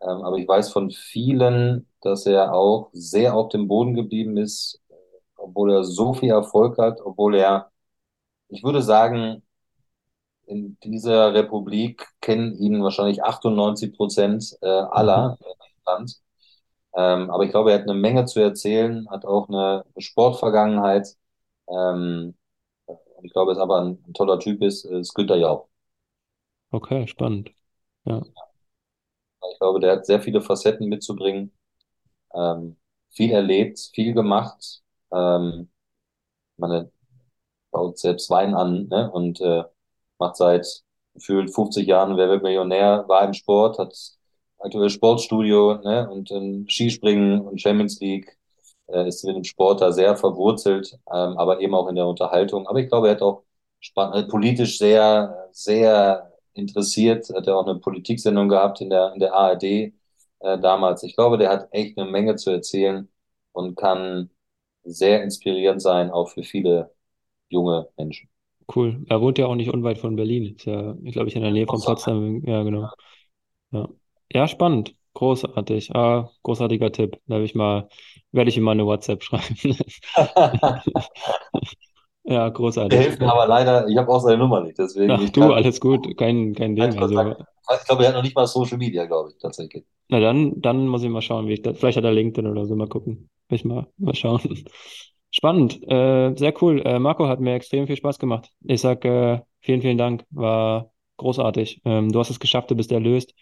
Ähm, aber ich weiß von vielen, dass er auch sehr auf dem Boden geblieben ist, obwohl er so viel Erfolg hat, obwohl er, ich würde sagen, in dieser Republik kennen ihn wahrscheinlich 98 Prozent äh, Mhm. aller im Land. Ähm, aber ich glaube, er hat eine Menge zu erzählen, hat auch eine Sportvergangenheit. Ähm, ich glaube, er ist aber ein, ein toller Typ ist, ist Günther Jauch. Okay, spannend. Ja, Ich glaube, der hat sehr viele Facetten mitzubringen, ähm, viel erlebt, viel gemacht. Ähm, meine, baut selbst Wein an, ne? Und äh, macht seit gefühlt 50 Jahren Wer wird Millionär, war im Sport, hat aktuell Sportstudio, ne? Und ähm, Skispringen und Champions League äh, ist mit dem Sport da sehr verwurzelt, ähm, aber eben auch in der Unterhaltung. Aber ich glaube, er hat auch spann- äh, politisch sehr, sehr interessiert, hat er auch eine Politiksendung gehabt in der, in der ARD äh, damals. Ich glaube, der hat echt eine Menge zu erzählen und kann sehr inspirierend sein, auch für viele junge Menschen. cool. Er wohnt ja auch nicht unweit von Berlin. Ist ja, ich glaube, ich in der Nähe von Potsdam. Potsdam. Ja, genau. Ja, ja spannend. Großartig. Ah, großartiger Tipp. Da ich mal, werde ich ihm mal eine WhatsApp schreiben. Ja, Der großartig. hilft mir aber leider, ich habe auch seine Nummer nicht, deswegen Ach ich du, alles gut. Kein, kein Ding. Also, Kontakt. Ich glaube, er hat noch nicht mal Social Media, glaube ich, tatsächlich. na dann, dann muss ich mal schauen, wie ich das, vielleicht hat er LinkedIn oder so, mal gucken. Will ich mal, mal schauen. Spannend. Äh, sehr cool. Äh, Marco hat mir extrem viel Spaß gemacht. Ich sag, äh, vielen, vielen Dank. War großartig. Ähm, du hast es geschafft, du bist erlöst.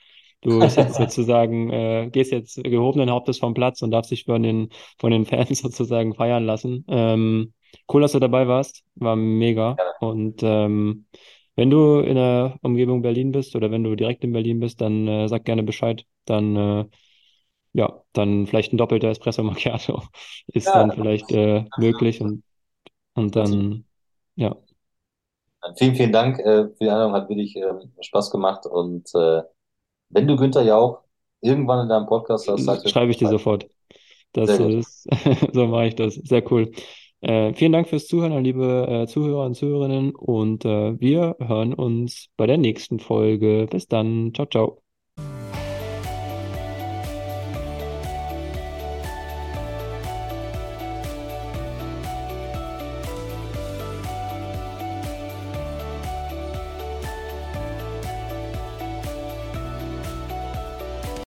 Du sitzt sozusagen, äh, gehst jetzt gehobenen Hauptes vom Platz und darfst dich von den, von den Fans sozusagen feiern lassen. Ähm, cool, dass du dabei warst. War mega. Und ähm, wenn du in der Umgebung Berlin bist oder wenn du direkt in Berlin bist, dann äh, sag gerne Bescheid. Dann, äh, ja, dann vielleicht ein doppelter Espresso Macchiato ist Ja, dann vielleicht äh, möglich und, und dann, ja. vielen, vielen Dank äh, für die Einladung, hat wirklich äh, Spaß gemacht. Und äh, wenn du Günther Jauch irgendwann in deinem Podcast hast, du Schreibe ich dir sofort. Das ist, so mache ich das. Sehr cool. Äh, vielen Dank fürs Zuhören, liebe äh, Zuhörer und Zuhörerinnen. Und äh, wir hören uns bei der nächsten Folge. Bis dann. Ciao, ciao.